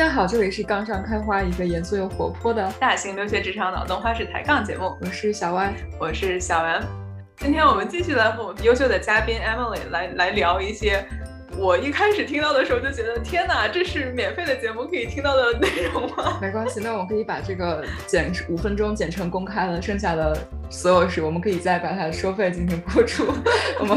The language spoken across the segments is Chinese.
家好，这里是杠上开花，一个严肃又活泼的大型留学职场脑洞花式抬杠节目。我是小歪，我是小 M。今天我们继续来和我们优秀的嘉宾 Emily 来来聊一些。我一开始听到的时候就觉得，天哪，这是免费的节目可以听到的内容吗？没关系，那我可以把这个剪五分钟剪成公开了，剩下的所有事我们可以再把它收费进行播出。我们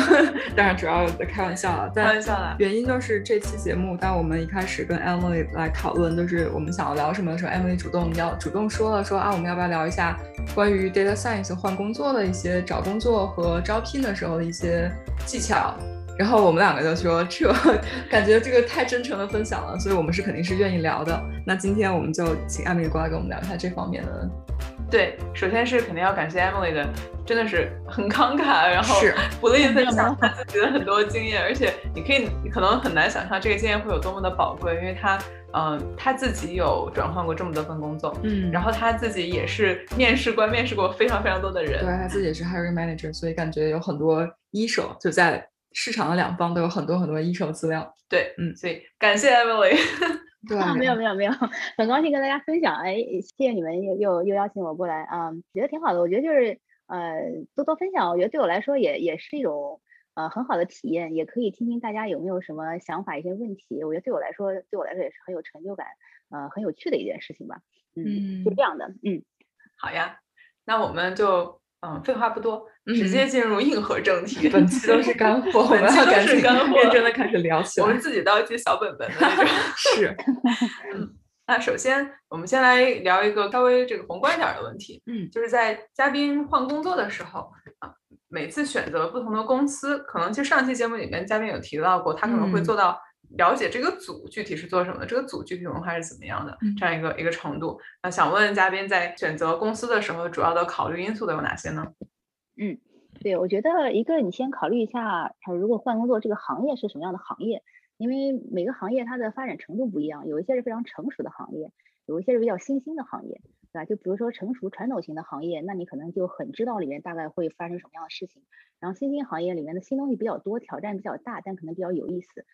当然主要开玩笑了，开玩笑啦。原因就是这期节目，当我们一开始跟 Emily 来讨论，就是我们想要聊什么的时候，Emily 主动要主动说了，说啊，我们要不要聊一下关于 Data Science 换工作的一些找工作和招聘的时候的一些技巧。然后我们两个就说，这感觉这个太真诚的分享了，所以我们是肯定是愿意聊的。那今天我们就请 Emily 过来跟我们聊一下这方面的。对，首先是肯定要感谢 Emily 的，真的是很慷慨，然后是 不吝分 享他自己的很多经验，而且你可以可能很难想象这个经验会有多么的宝贵，因为他嗯他自己有转换过这么多份工作，嗯，然后他自己也是面试官，面试过非常非常多的人，对他自己也是 hiring manager，所以感觉有很多一手就在。市场的两方都有很多很多一手资料，对，嗯，所以感谢 Emily，对，没有。没有没有，很高兴跟大家分享，哎，谢谢你们又又又邀请我过来。啊，觉得挺好的，我觉得就是呃多多分享，我觉得对我来说也也是一种呃很好的体验，也可以听听大家有没有什么想法一些问题，我觉得对我来说对我来说也是很有成就感，呃很有趣的一件事情吧，嗯，就这样的，嗯，好呀，那我们就。嗯，废话不多，直接进入硬核正题。本期都是干货，本期都是干货，认真的开始聊起来。我们自己都要记小本本的那种。是，嗯，那首先我们先来聊一个稍微这个宏观点的问题。嗯，就是在嘉宾换工作的时候啊，每次选择不同的公司，可能其实上期节目里面嘉宾有提到过，他可能会做到。了解这个组具体是做什么的，这个组具体文化是怎么样的，这样一个一个程度。那想问嘉宾，在选择公司的时候，主要的考虑因素都有哪些呢？嗯，对，我觉得一个你先考虑一下，如果换工作，这个行业是什么样的行业？因为每个行业它的发展程度不一样，有一些是非常成熟的行业，有一些是比较新兴的行业，对吧？就比如说成熟传统型的行业，那你可能就很知道里面大概会发生什么样的事情。然后新兴行业里面的新东西比较多，挑战比较大，但可能比较有意思。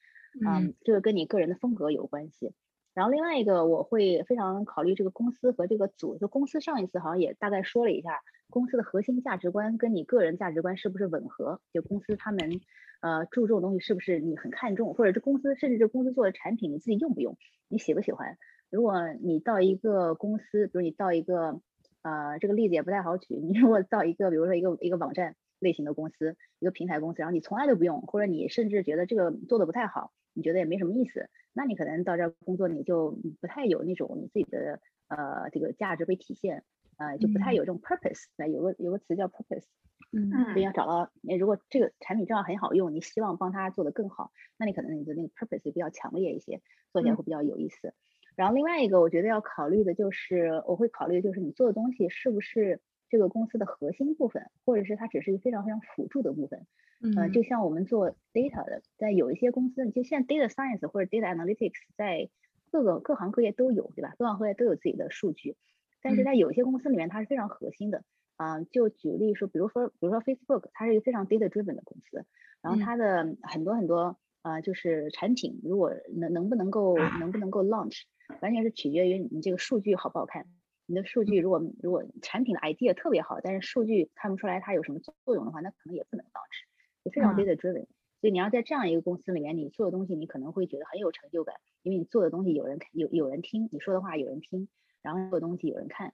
嗯，这个跟你个人的风格有关系。然后另外一个，我会非常考虑这个公司和这个组。就公司上一次好像也大概说了一下，公司的核心价值观跟你个人价值观是不是吻合？就公司他们呃注重的东西是不是你很看重？或者这公司甚至这公司做的产品你自己用不用？你喜不喜欢？如果你到一个公司，比如你到一个呃这个例子也不太好举，你如果到一个比如说一个一个网站类型的公司，一个平台公司，然后你从来都不用，或者你甚至觉得这个做的不太好。你觉得也没什么意思，那你可能到这儿工作，你就不太有那种你自己的呃这个价值被体现，呃就不太有这种 purpose。那有个有个词叫 purpose，嗯，所以要找到，你如果这个产品正好很好用，你希望帮他做得更好，那你可能你的那个 purpose 比较强烈一些，做起来会比较有意思。然后另外一个我觉得要考虑的就是，我会考虑就是你做的东西是不是这个公司的核心部分，或者是它只是一个非常非常辅助的部分。嗯，就像我们做 data 的，在有一些公司，就现在 data science 或者 data analytics 在各个各行各业都有，对吧？各行各业都有自己的数据，但是在有些公司里面，它是非常核心的。啊，就举例说，比如说，比如说 Facebook，它是一个非常 data driven 的公司，然后它的很多很多啊，就是产品如果能能不能够能不能够 launch，完全是取决于你这个数据好不好看。你的数据如果如果产品的 idea 特别好，但是数据看不出来它有什么作用的话，那可能也不能 launch。就非常 data driven，所以你要在这样一个公司里面，你做的东西你可能会觉得很有成就感，因为你做的东西有人看，有有人听，你说的话有人听，然后做的东西有人看，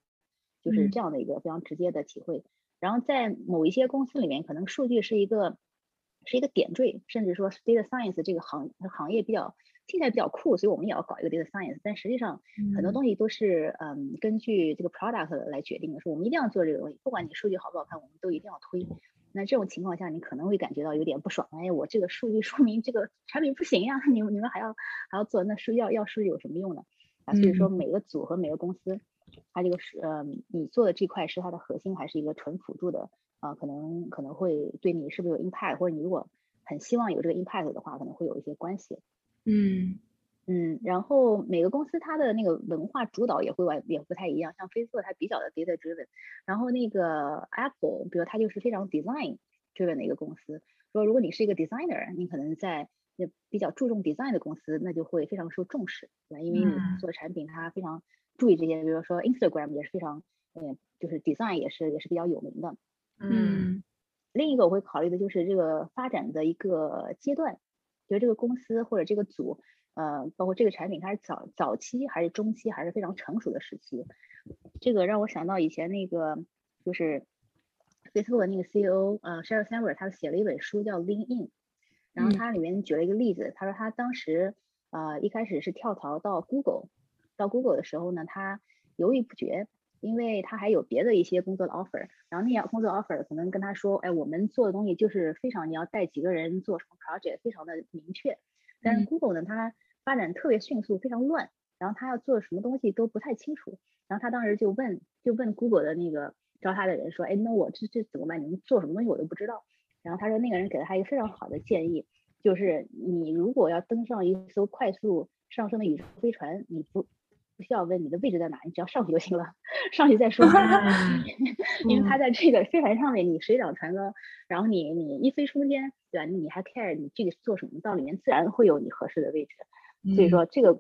就是这样的一个非常直接的体会。然后在某一些公司里面，可能数据是一个是一个点缀，甚至说 data science 这个行行业比较听起来比较酷，所以我们也要搞一个 data science。但实际上很多东西都是嗯根据这个 product 来决定的，说我们一定要做这个东西，不管你数据好不好看，我们都一定要推。那这种情况下，你可能会感觉到有点不爽。哎，我这个数据说明这个产品不行呀，你们你们还要还要做，那数要要数据有什么用呢？啊，所以说每个组和每个公司，它这个是呃，你做的这块是它的核心，还是一个纯辅助的啊？可能可能会对你是不是有 impact，或者你如果很希望有这个 impact 的话，可能会有一些关系。嗯。嗯，然后每个公司它的那个文化主导也会完也不太一样，像 Facebook 它比较的 data driven，然后那个 Apple，比如它就是非常 design driven 的一个公司。说如果你是一个 designer，你可能在也比较注重 design 的公司，那就会非常受重视，对吧？因为你做产品，它非常注意这些，比如说 Instagram 也是非常，嗯，就是 design 也是也是比较有名的。嗯，另一个我会考虑的就是这个发展的一个阶段，就是这个公司或者这个组，呃，包括这个产品它是早早期还是中期还是非常成熟的时期。这个让我想到以前那个就是 Facebook 的那个 CEO 呃 Sheryl Sandberg 他写了一本书叫 Lean In，然后他里面举了一个例子，他说他当时呃一开始是跳槽到 Google，到 Google 的时候呢，他犹豫不决。因为他还有别的一些工作的 offer，然后那些工作 offer 可能跟他说，哎，我们做的东西就是非常你要带几个人做什么 project，非常的明确。但是 Google 呢，它发展特别迅速，非常乱，然后他要做什么东西都不太清楚。然后他当时就问，就问 Google 的那个招他的人说，哎，那我这这怎么办？你们做什么东西我都不知道。然后他说那个人给了他一个非常好的建议，就是你如果要登上一艘快速上升的宇宙飞船，你不。不需要问你的位置在哪，你只要上去就行了，上去再说。因为他在这个飞船上面，你水涨船高，然后你你一飞冲天，对吧？你还 care 你具体做什么，到里面自然会有你合适的位置。所以说这个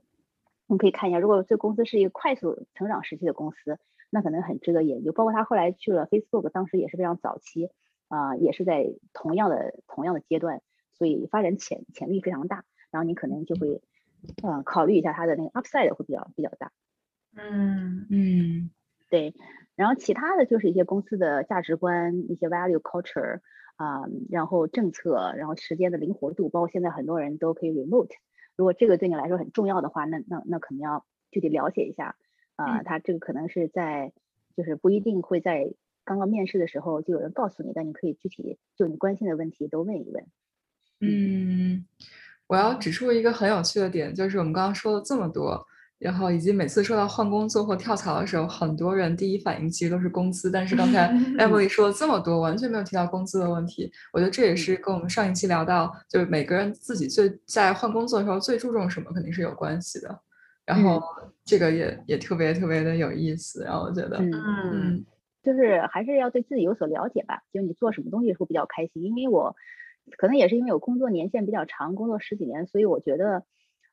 我们可以看一下，如果这公司是一个快速成长时期的公司，那可能很值得研究。包括他后来去了 Facebook，当时也是非常早期啊，也是在同样的同样的阶段，所以发展潜潜力非常大。然后你可能就会。嗯，考虑一下它的那个 upside 会比较比较大。嗯嗯，对。然后其他的就是一些公司的价值观、一些 value culture 啊，然后政策，然后时间的灵活度，包括现在很多人都可以 remote。如果这个对你来说很重要的话，那那那可能要具体了解一下啊。他这个可能是在就是不一定会在刚刚面试的时候就有人告诉你，但你可以具体就你关心的问题都问一问。嗯。我要指出一个很有趣的点，就是我们刚刚说了这么多，然后以及每次说到换工作或跳槽的时候，很多人第一反应其实都是工资。但是刚才 Emily 说了这么多，完全没有提到工资的问题。我觉得这也是跟我们上一期聊到，就是每个人自己最在换工作的时候最注重什么，肯定是有关系的。然后这个也也特别特别的有意思。然后我觉得，嗯，就是还是要对自己有所了解吧。就你做什么东西会比较开心，因为我。可能也是因为我工作年限比较长，工作十几年，所以我觉得，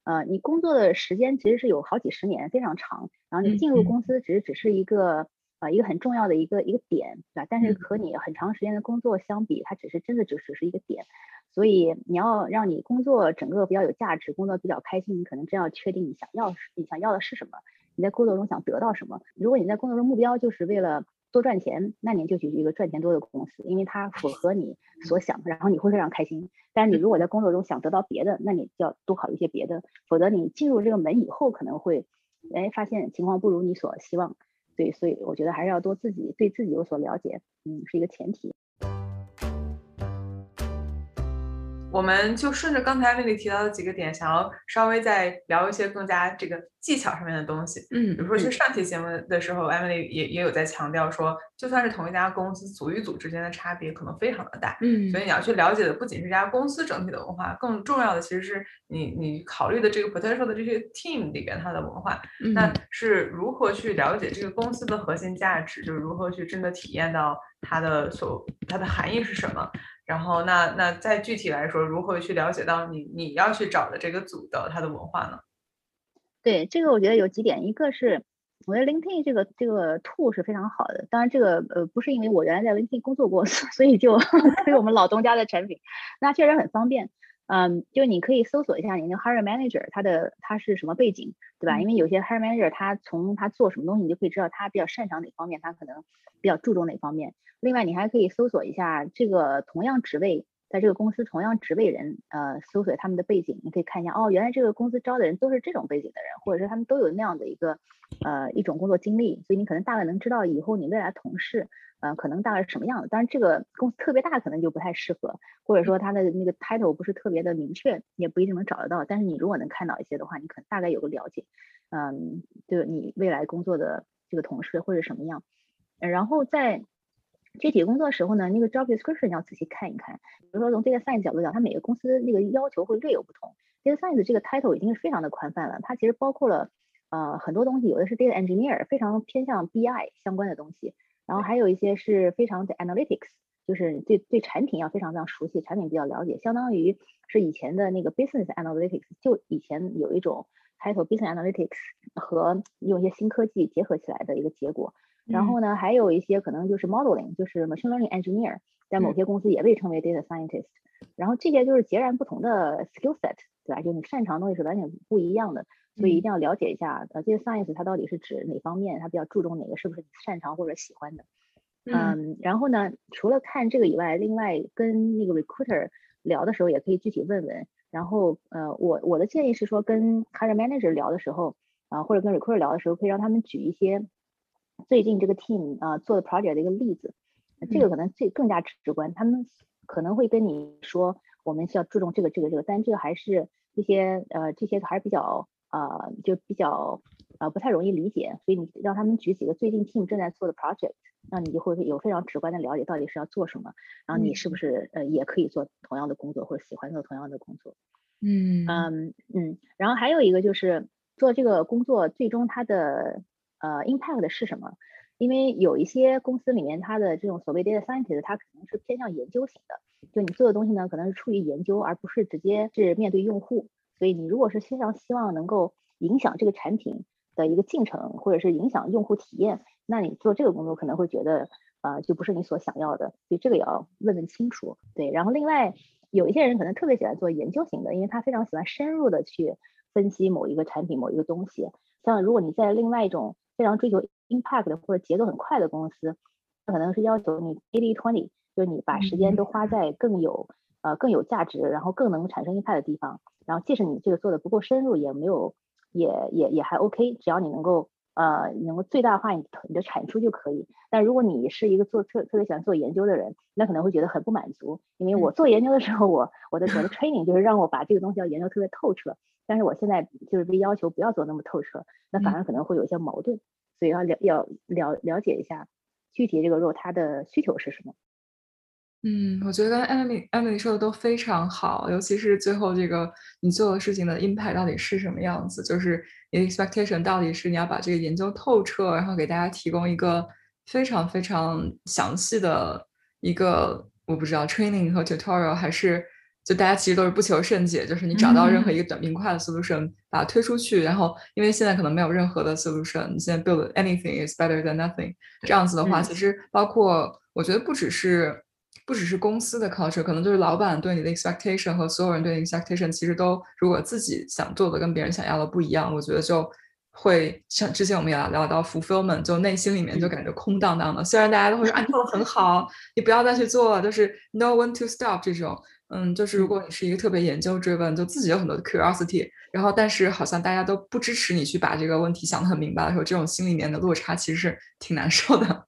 呃，你工作的时间其实是有好几十年，非常长。然后你进入公司只是只是一个呃一个很重要的一个一个点，对吧？但是和你很长时间的工作相比，它只是真的只只是一个点。所以你要让你工作整个比较有价值，工作比较开心，你可能真要确定你想要你想要的是什么，你在工作中想得到什么。如果你在工作中目标就是为了多赚钱，那你就去一个赚钱多的公司，因为它符合你所想，然后你会非常开心。但是你如果在工作中想得到别的，那你就要多考虑一些别的，否则你进入这个门以后可能会，哎，发现情况不如你所希望。对，所以我觉得还是要多自己对自己有所了解，嗯，是一个前提。我们就顺着刚才那里提到的几个点，想要稍微再聊一些更加这个技巧上面的东西。嗯，比如说，其实上期节目的时候，Emily 也也有在强调说，就算是同一家公司，组与组之间的差别可能非常的大。嗯，所以你要去了解的不仅是这家公司整体的文化，更重要的其实是你你考虑的这个 potential 的这些 team 里边它的文化。那是如何去了解这个公司的核心价值，就是如何去真的体验到它的所它的含义是什么？然后，那那再具体来说，如何去了解到你你要去找的这个组的它的文化呢？对，这个我觉得有几点，一个是我觉得 LinkedIn 这个这个 tool 是非常好的。当然，这个呃不是因为我原来在 LinkedIn 工作过，所以就 推我们老东家的产品，那确实很方便。嗯，就你可以搜索一下你那个 hiring manager 他的他是什么背景，对吧？因为有些 hiring manager 他从他做什么东西，你就可以知道他比较擅长哪方面，他可能比较注重哪方面。另外，你还可以搜索一下这个同样职位在这个公司同样职位人，呃，搜索他们的背景，你可以看一下，哦，原来这个公司招的人都是这种背景的人，或者是他们都有那样的一个呃一种工作经历，所以你可能大概能知道以后你未来同事。嗯，可能大概是什么样的？当然，这个公司特别大，可能就不太适合，或者说它的那个 title 不是特别的明确，也不一定能找得到。但是你如果能看到一些的话，你可能大概有个了解。嗯，就你未来工作的这个同事会是什么样。然后在具体工作的时候呢，那个 job description 要仔细看一看。比如说从 data science 角度讲，它每个公司那个要求会略有不同。data science 这个 title 已经是非常的宽泛了，它其实包括了呃很多东西，有的是 data engineer，非常偏向 BI 相关的东西。然后还有一些是非常的 analytics，就是对对产品要非常非常熟悉，产品比较了解，相当于是以前的那个 business analytics，就以前有一种 title business analytics 和用一些新科技结合起来的一个结果。然后呢，还有一些可能就是 modeling，就是 machine learning engineer，在某些公司也被称为 data scientist。然后这些就是截然不同的 skill set，对吧？就你擅长的东西是完全不一样的，所以一定要了解一下，呃，这个 science 它到底是指哪方面，它比较注重哪个，是不是你擅长或者喜欢的。嗯，然后呢，除了看这个以外，另外跟那个 recruiter 聊的时候，也可以具体问问。然后，呃，我我的建议是说，跟 hiring manager 聊的时候，啊，或者跟 recruiter 聊的时候，可以让他们举一些最近这个 team 啊做的 project 的一个例子，这个可能最更加直观。他们可能会跟你说，我们需要注重这个这个这个，但这个还是一些呃这些还是比较呃就比较呃不太容易理解，所以你让他们举几个最近 team 正在做的 project。那你就会有非常直观的了解到底是要做什么，然后你是不是呃也可以做同样的工作或者喜欢做同样的工作，嗯嗯嗯，然后还有一个就是做这个工作最终它的呃 impact 是什么？因为有一些公司里面它的这种所谓 data scientist 它可能是偏向研究型的，就你做的东西呢可能是出于研究而不是直接是面对用户，所以你如果是非常希望能够影响这个产品的一个进程或者是影响用户体验。那你做这个工作可能会觉得，呃，就不是你所想要的，所以这个也要问问清楚。对，然后另外有一些人可能特别喜欢做研究型的，因为他非常喜欢深入的去分析某一个产品、某一个东西。像如果你在另外一种非常追求 impact 的或者节奏很快的公司，那可能是要求你 eighty twenty，就是你把时间都花在更有呃更有价值，然后更能产生 impact 的地方。然后即使你这个做的不够深入，也没有也也也还 OK，只要你能够。呃，能够最大化你你的产出就可以。但如果你是一个做特特别喜欢做研究的人，那可能会觉得很不满足，因为我做研究的时候，我我的我的 training 就是让我把这个东西要研究特别透彻，但是我现在就是被要求不要做那么透彻，那反而可能会有一些矛盾。所以要了要了了解一下具体这个 role 它的需求是什么。嗯，我觉得刚才 Emily Emily 说的都非常好，尤其是最后这个你做的事情的 impact 到底是什么样子，就是你的 expectation 到底是你要把这个研究透彻，然后给大家提供一个非常非常详细的一个我不知道 training 和 tutorial，还是就大家其实都是不求甚解，就是你找到任何一个短平快的 solution 把它推出去，然后因为现在可能没有任何的 solution，你现在 build anything is better than nothing，这样子的话，其实包括我觉得不只是。不只是公司的 culture，可能就是老板对你的 expectation 和所有人对你 expectation，其实都如果自己想做的跟别人想要的不一样，我觉得就会像之前我们也聊到 fulfillment，就内心里面就感觉空荡荡的。虽然大家都会说啊，你做的很好，你不要再去做了，就是 no one to stop 这种。嗯，就是如果你是一个特别研究追问，就自己有很多的 curiosity，然后但是好像大家都不支持你去把这个问题想得很明白的时候，这种心里面的落差其实是挺难受的。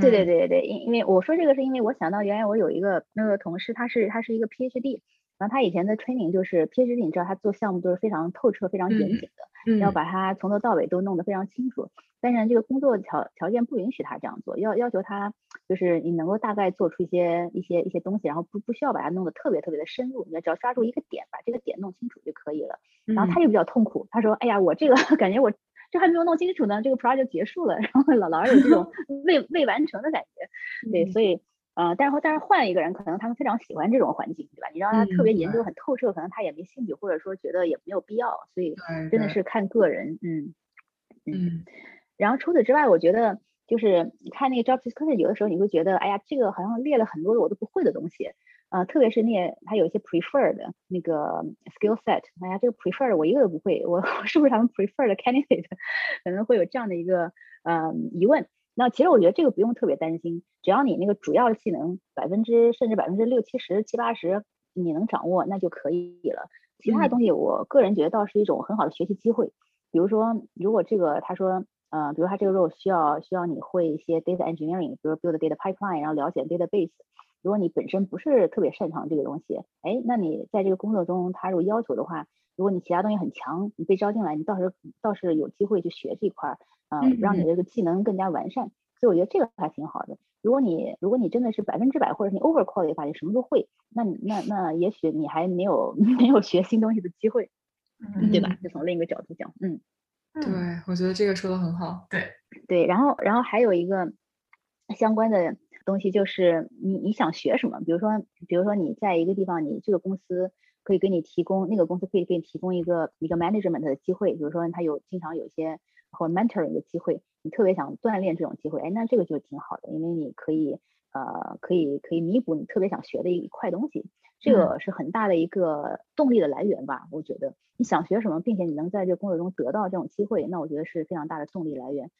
对对对对对，因因为我说这个是因为我想到原来我有一个那个同事，他是他是一个 PhD，然后他以前的 training 就是 PhD，你知道他做项目都是非常透彻、非常严谨的，要把它从头到尾都弄得非常清楚。但是这个工作条条件不允许他这样做，要要求他就是你能够大概做出一些一些一些东西，然后不不需要把它弄得特别特别的深入，你只要抓住一个点，把这个点弄清楚就可以了。然后他就比较痛苦，他说：“哎呀，我这个 感觉我。”这还没有弄清楚呢，这个 project 结束了，然后老老有这种 未未完成的感觉，对，所以呃，但是但是换一个人，可能他们非常喜欢这种环境，对吧？你让他特别研究很透彻，可能他也没兴趣，或者说觉得也没有必要，所以真的是看个人，嗯嗯。然后除此之外，我觉得就是你看那个 job description，有的时候你会觉得，哎呀，这个好像列了很多我都不会的东西。呃，特别是那些他有一些 preferred 那个 skill set，哎呀，这个 preferred 我一个都不会，我是不是他们 preferred candidate？可能会有这样的一个呃疑问。那其实我觉得这个不用特别担心，只要你那个主要的技能百分之甚至百分之六七十七八十你能掌握，那就可以了。其他的东西，我个人觉得倒是一种很好的学习机会。比如说，如果这个他说，呃，比如他这个 role 需要需要你会一些 data engineering，比如 build data pipeline，然后了解 database。如果你本身不是特别擅长这个东西，哎，那你在这个工作中，他如果要求的话，如果你其他东西很强，你被招进来，你倒是倒是有机会去学这块儿，嗯，让你这个技能更加完善。所以我觉得这个还挺好的。如果你如果你真的是百分之百，或者你 over qualify 的话，你什么都会，那那那也许你还没有 没有学新东西的机会，对吧？就从另一个角度讲，嗯，对，我觉得这个说的很好。对对，然后然后还有一个。相关的东西，就是你你想学什么？比如说，比如说你在一个地方，你这个公司可以给你提供，那个公司可以给你提供一个一个 management 的机会，比如说他有经常有一些或 mentoring 的机会，你特别想锻炼这种机会，哎，那这个就挺好的，因为你可以呃可以可以弥补你特别想学的一块东西。这个是很大的一个动力的来源吧，我觉得你想学什么，并且你能在这个工作中得到这种机会，那我觉得是非常大的动力来源。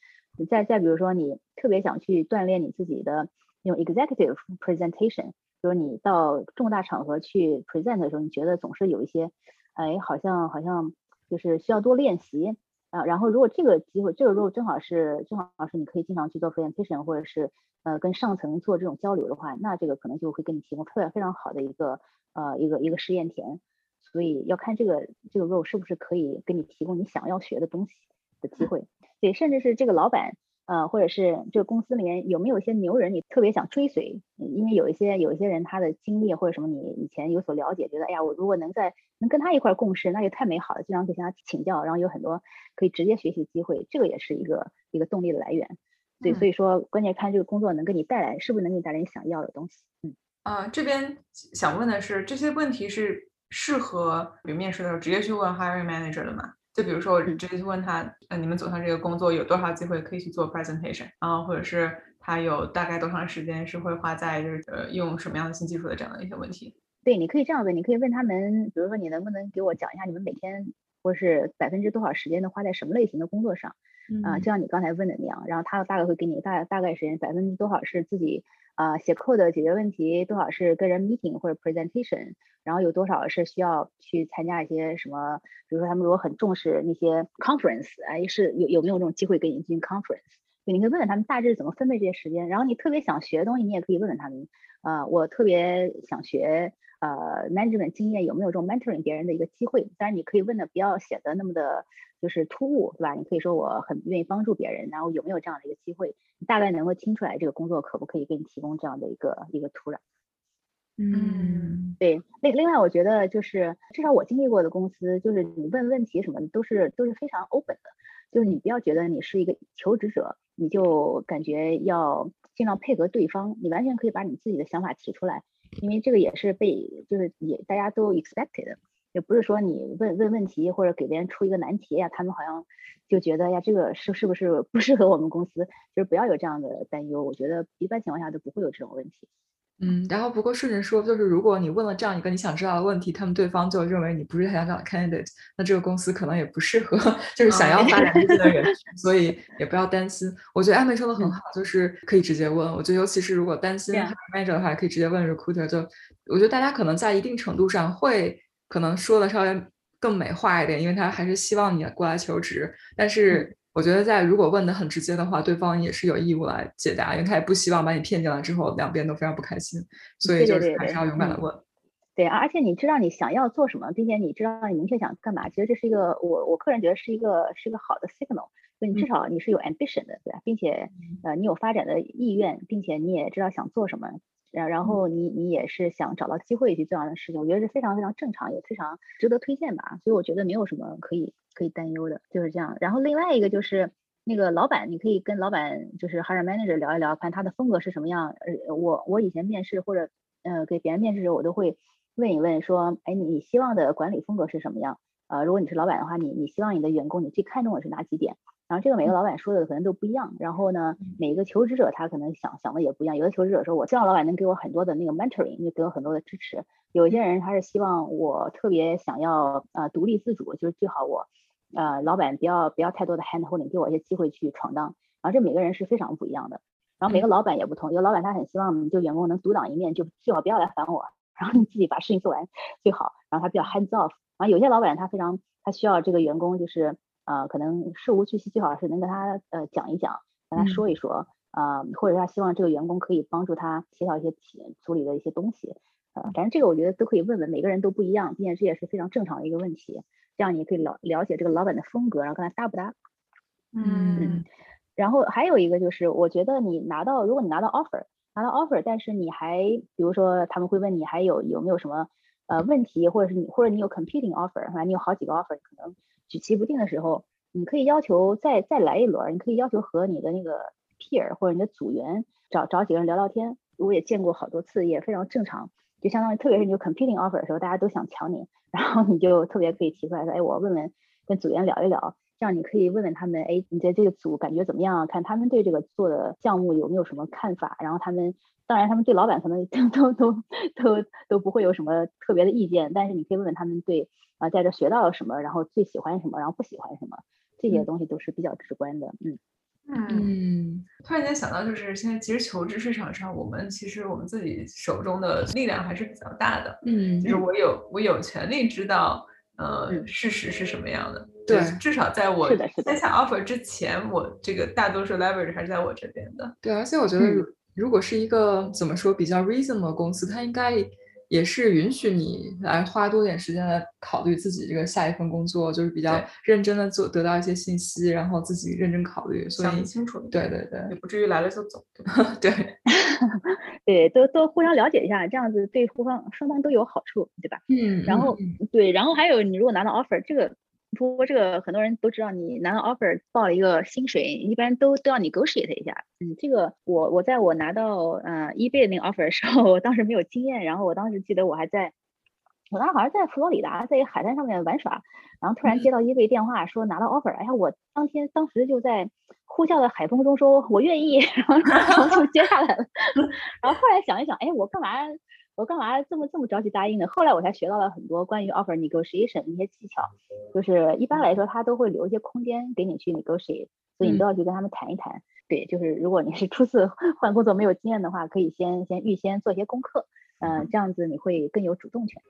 再再比如说，你特别想去锻炼你自己的那种 executive presentation，就是你到重大场合去 present 的时候，你觉得总是有一些，哎，好像好像就是需要多练习啊。然后如果这个机会，这个 role 正好是正好是你可以经常去做 presentation，或者是呃跟上层做这种交流的话，那这个可能就会给你提供特别非常好的一个。呃，一个一个试验田，所以要看这个这个 role 是不是可以给你提供你想要学的东西的机会，对，甚至是这个老板，呃，或者是这个公司里面有没有一些牛人，你特别想追随，因为有一些有一些人他的经历或者什么你以前有所了解，觉得哎呀，我如果能在能跟他一块共事，那就太美好了，经常可以向他请教，然后有很多可以直接学习的机会，这个也是一个一个动力的来源，对，所以说关键看这个工作能给你带来是不是能给你带来你想要的东西，嗯。呃，这边想问的是，这些问题是适合比如面试的时候直接去问 hiring manager 的吗？就比如说我直接去问他，呃，你们走上这个工作有多少机会可以去做 presentation，然后或者是他有大概多长时间是会花在就是呃用什么样的新技术的这样的一些问题？对，你可以这样问，你可以问他们，比如说你能不能给我讲一下你们每天或是百分之多少时间都花在什么类型的工作上？啊，就像你刚才问的那样，然后他大概会给你大大概时间百分之多少是自己。啊，写 code 解决问题多少是跟人 meeting 或者 presentation，然后有多少是需要去参加一些什么？比如说他们如果很重视那些 conference，哎，是有有没有这种机会跟你进行 conference？就，你可以问问他们大致怎么分配这些时间。然后你特别想学的东西，你也可以问问他们。啊，我特别想学呃 management 经验，有没有这种 mentoring 别人的一个机会？当然你可以问的不要显得那么的。就是突兀，对吧？你可以说我很愿意帮助别人，然后有没有这样的一个机会？你大概能够听出来这个工作可不可以给你提供这样的一个一个土壤？嗯，对。另另外，我觉得就是至少我经历过的公司，就是你问问题什么的都是都是非常 open 的，就是你不要觉得你是一个求职者，你就感觉要尽量配合对方，你完全可以把你自己的想法提出来，因为这个也是被就是也大家都 expected。也不是说你问问问题或者给别人出一个难题呀，他们好像就觉得呀，这个是是不是不适合我们公司？就是不要有这样的担忧。我觉得一般情况下都不会有这种问题。嗯，然后不过顺着说，就是如果你问了这样一个你想知道的问题，他们对方就认为你不是他想找的 candidate，那这个公司可能也不适合，就是想要发展自己的人。所以也不要担心。我觉得艾美说的很好，就是可以直接问。我觉得尤其是如果担心 manager 的话，可以直接问 recruiter。就我觉得大家可能在一定程度上会。可能说的稍微更美化一点，因为他还是希望你过来求职。但是我觉得，在如果问的很直接的话，对方也是有义务来解答，因为他也不希望把你骗进来之后，两边都非常不开心。所以就是还是要勇敢的问。对，而且你知道你想要做什么，并且你知道你明确想干嘛，其实这是一个我我个人觉得是一个是一个好的 signal。就你至少你是有 ambition 的，对吧？并且呃你有发展的意愿，并且你也知道想做什么。然然后你你也是想找到机会去做这样的事情，我觉得是非常非常正常，也非常值得推荐吧。所以我觉得没有什么可以可以担忧的，就是这样。然后另外一个就是那个老板，你可以跟老板就是 hiring manager 聊一聊，看他的风格是什么样。呃，我我以前面试或者呃给别人面试的时候，我都会问一问说，哎，你希望的管理风格是什么样？呃，如果你是老板的话，你你希望你的员工你最看重的是哪几点？然后这个每个老板说的可能都不一样，然后呢，每一个求职者他可能想想的也不一样。有的求职者说，我希望老板能给我很多的那个 mentoring，就给我很多的支持。有一些人他是希望我特别想要呃独立自主，就是最好我呃老板不要不要太多的 hand holding，给我一些机会去闯荡。然后这每个人是非常不一样的。然后每个老板也不同，有的老板他很希望就员工能独当一面，就最好不要来烦我，然后你自己把事情做完最好。然后他比较 hands off。然后有些老板他非常他需要这个员工就是。啊，可能事无巨细，最好是能跟他呃讲一讲，跟他说一说啊，或者他希望这个员工可以帮助他协调一些组里的一些东西，呃，反正这个我觉得都可以问问，每个人都不一样，并且这也是非常正常的一个问题，这样你可以了了解这个老板的风格，然后跟他搭不搭。嗯，然后还有一个就是，我觉得你拿到，如果你拿到 offer，拿到 offer，但是你还比如说他们会问你还有有没有什么呃问题，或者是你或者你有 competing offer，反正你有好几个 offer，可能。举棋不定的时候，你可以要求再再来一轮，你可以要求和你的那个 peer 或者你的组员找找几个人聊聊天，我也见过好多次，也非常正常。就相当于，特别是你有 competing offer 的时候，大家都想抢你，然后你就特别可以提出来说，哎，我问问跟组员聊一聊，这样你可以问问他们，哎，你在这个组感觉怎么样？看他们对这个做的项目有没有什么看法？然后他们，当然他们对老板可能 都都都都不会有什么特别的意见，但是你可以问问他们对啊，在这学到了什么，然后最喜欢什么，然后不喜欢什么，这些东西都是比较直观的，嗯。嗯，突然间想到，就是现在其实求职市场上，我们其实我们自己手中的力量还是比较大的。嗯，就是我有我有权利知道，呃，事实是什么样的。对，至少在我在下 offer 之前，我这个大多数 leverage 还是在我这边的。对，而且我觉得，如果是一个怎么说比较 reasonable 的公司，它应该。也是允许你来花多点时间来考虑自己这个下一份工作，就是比较认真的做，得到一些信息，然后自己认真考虑，想清楚。对对对，也不至于来了就走。对，对，都都互相了解一下，这样子对互方双方都有好处，对吧？嗯。然后对，然后还有你如果拿到 offer，这个。不过这个很多人都知道，你拿到 offer 报了一个薪水，一般都都要你 negotiate 一下。嗯，这个我我在我拿到呃 eBay 那个 offer 的时候，我当时没有经验，然后我当时记得我还在，我当时好像在佛罗里达，在一个海滩上面玩耍，然后突然接到 eBay 电话说拿到 offer，哎呀，我当天当时就在呼啸的海风中说我愿意，然后然后就接下来了。然后后来想一想，哎，我干嘛？我干嘛这么这么着急答应呢？后来我才学到了很多关于 offer negotiation 一些技巧，就是一般来说他都会留一些空间给你去 negotiate，所以你都要去跟他们谈一谈。对，就是如果你是初次 换工作没有经验的话，可以先先预先做一些功课，嗯，这样子你会更有主动权。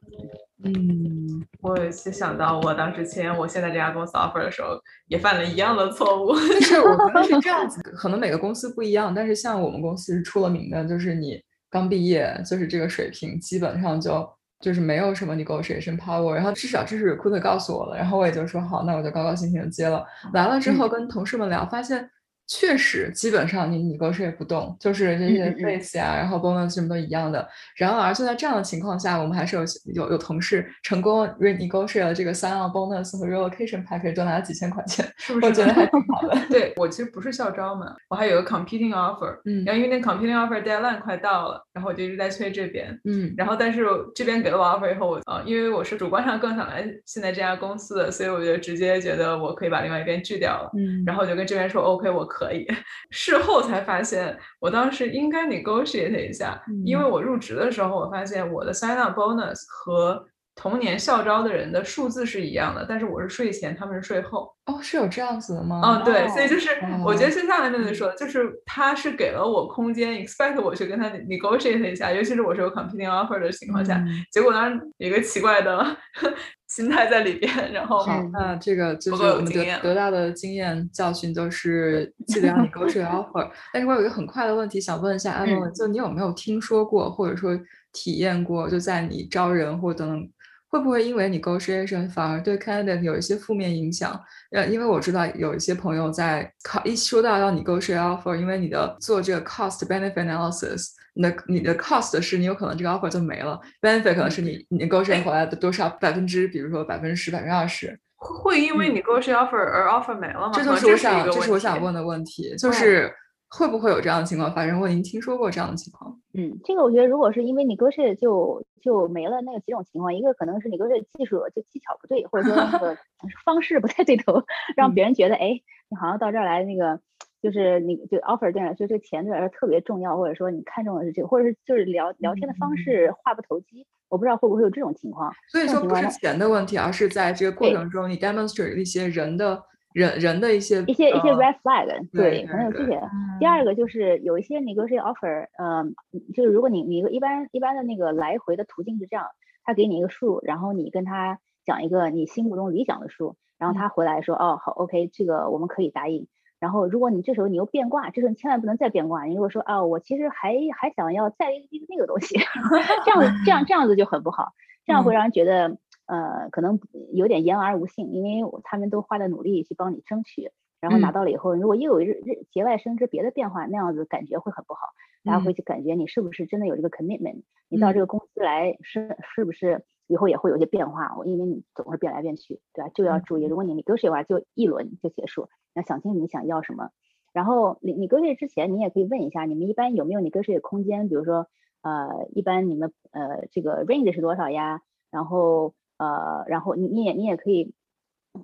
嗯，我想到我当时签我现在这家公司 offer 的时候，也犯了一样的错误。是我觉得是这样 子，可能每个公司不一样，但是像我们公司是出了名的，就是你。刚毕业就是这个水平，基本上就就是没有什么 negotiation power。然后至少这是 recruiter 告诉我了，然后我也就说好，那我就高高兴兴的接了。来了之后跟同事们聊，发现。确实，基本上你你勾是也不动，就是这些 base 呀，然后 bonus 什么都一样的。然而就在这样的情况下，我们还是有有有同事成功 renegotiate 了这个 sign on bonus 和 relocation package，多拿了几千块钱，是不是？我觉得还挺好的。对我其实不是校招嘛，我还有个 competing offer，嗯，然后因为那 competing offer deadline 快到了，然后我就一直在催这边，嗯，然后但是这边给了我 offer 以后，我啊，因为我是主观上更想来现在这家公司的，所以我就直接觉得我可以把另外一边拒掉了，嗯，然后我就跟这边说 OK，我可以。事后才发现，我当时应该 negotiate 一下，因为我入职的时候，我发现我的 sign up bonus 和同年校招的人的数字是一样的，但是我是税前，他们是税后。哦，是有这样子的吗？嗯，对，所以就是我觉得现在来面对说，就是他是给了我空间，expect 我去跟他 negotiate 一下，尤其是我是有 competing offer 的情况下，结果当然有一个奇怪的 心态在里边，然后那这个就是我们得得到的经验教训就是记得要 negotiate offer。但是我有一个很快的问题想问一下 Emma，就你有没有听说过或者说体验过，就在你招人或等等。会不会因为 negotiation 反而对 candidate 有一些负面影响？呃，因为我知道有一些朋友在考一说到要 negotiate offer，因为你的做这个 cost benefit analysis，你的你的 cost 是你有可能这个 offer 就没了，benefit 可能是你 negotiate 回来的多少百分之，比如说百分之十、百分之二十，会因为 negotiate offer 而 offer 没了吗？这就是我想这是我想问的问题，就是。会不会有这样的情况发生？我已经听说过这样的情况。嗯，这个我觉得，如果是因为你割舍就就没了那个几种情况，一个可能是你割舍技术就技巧不对，或者说那个 方式不太对头，让别人觉得哎，你好像到这儿来那个就是你就 offer 对来说这个钱对来说特别重要，或者说你看中的是这个，或者是就是聊聊天的方式话不投机，我不知道会不会有这种情况。所以说不是钱的问题，而是在这个过程中你 demonstrate 一些人的。人人的一些一些一些 red flag，对，可能有这些。第二个就是有一些 negotiate offer，呃，就是如果你你一般一般的那个来回的途径是这样，他给你一个数，然后你跟他讲一个你心目中理想的数，然后他回来说，哦，好，OK，这个我们可以答应。然后如果你这时候你又变卦，这时候你千万不能再变卦。你如果说，哦，我其实还还想要再一个那个东西，这样这样这样子就很不好，这样会让人觉得。呃，可能有点言而无信，因为他们都花了努力去帮你争取，然后拿到了以后，如果又有日日节外生枝别的变化，那样子感觉会很不好，大家会去感觉你是不是真的有这个 commitment，你到这个公司来是是不是以后也会有些变化？我因为你总是变来变去，对吧？就要注意，如果你你 negotiate 的话，就一轮就结束，要想清楚你想要什么，然后你你 negotiate 之前，你也可以问一下，你们一般有没有 negotiate 空间？比如说，呃，一般你们呃这个 range 是多少呀？然后呃，然后你你也你也可以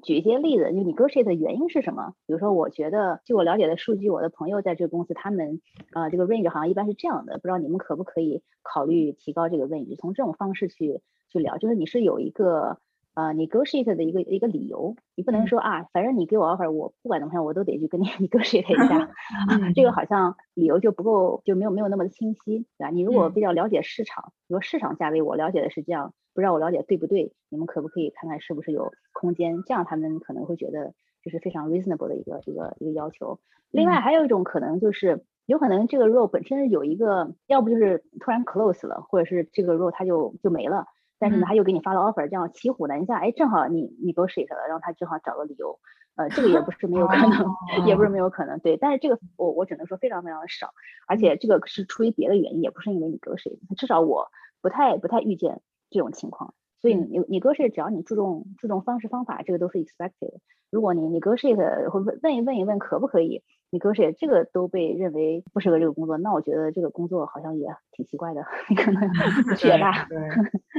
举一些例子，就 negotiate 的原因是什么？比如说，我觉得据我了解的数据，我的朋友在这个公司，他们呃这个 range 好像一般是这样的，不知道你们可不可以考虑提高这个 range？从这种方式去去聊，就是你是有一个。呃，negotiate 的一个一个理由，你不能说啊，反正你给我 offer，我不管怎么样，我都得去跟你 negotiate 一下，这个好像理由就不够，就没有没有那么的清晰，对吧？你如果比较了解市场，比如市场价位，我了解的是这样，不知道我了解对不对？你们可不可以看看是不是有空间？这样他们可能会觉得就是非常 reasonable 的一个一个一个要求。另外还有一种可能就是，有可能这个 role 本身有一个，要不就是突然 close 了，或者是这个 role 它就就没了。但是呢，他又给你发了 offer，这样骑虎难下，哎，正好你你 negotiate 了，让他正好找个理由，呃，这个也不是没有可能，也不是没有可能，对，但是这个我我只能说非常非常的少，而且这个是出于别的原因，也不是因为 negotiate，至少我不太不太遇见这种情况，所以你你 negotiate 只要你注重注重方式方法，这个都是 expected。如果你 negotiate 会问问一问一问可不可以？你哥是这个都被认为不适合这个工作，那我觉得这个工作好像也挺奇怪的，你可能 血大。对，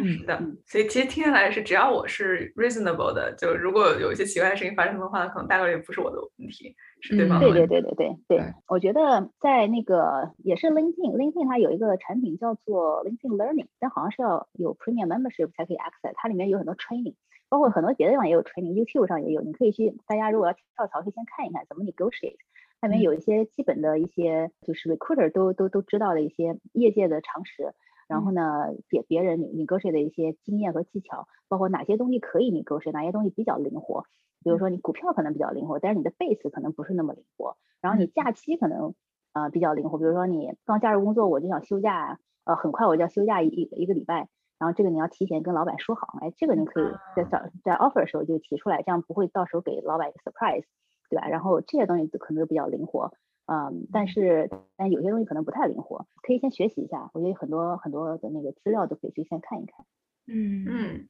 嗯 的。所以其实听下来是，只要我是 reasonable 的，就如果有一些奇怪的事情发生的话，可能大概率不是我的问题，是对方的问题。对对对对对对，我觉得在那个也是 LinkedIn，LinkedIn 它有一个产品叫做 LinkedIn Learning，但好像是要有 Premium Membership 才可以 access，它里面有很多 training，包括很多别的地方也有 training，YouTube 上也有，你可以去，大家如果要跳槽，可以先看一看怎么 negotiate。下面有一些基本的一些，就是 recruiter 都都都知道的一些业界的常识，然后呢，别别人 negotiate 的一些经验和技巧，包括哪些东西可以 negotiate，哪些东西比较灵活。比如说你股票可能比较灵活，但是你的 base 可能不是那么灵活。然后你假期可能呃比较灵活，比如说你刚加入工作，我就想休假，呃，很快我就要休假一一个礼拜，然后这个你要提前跟老板说好，哎，这个你可以在早在 offer 的时候就提出来，这样不会到时候给老板一个 surprise。对吧？然后这些东西可能都比较灵活，嗯，但是但有些东西可能不太灵活，可以先学习一下。我觉得很多很多的那个资料都可以去先看一看。嗯嗯。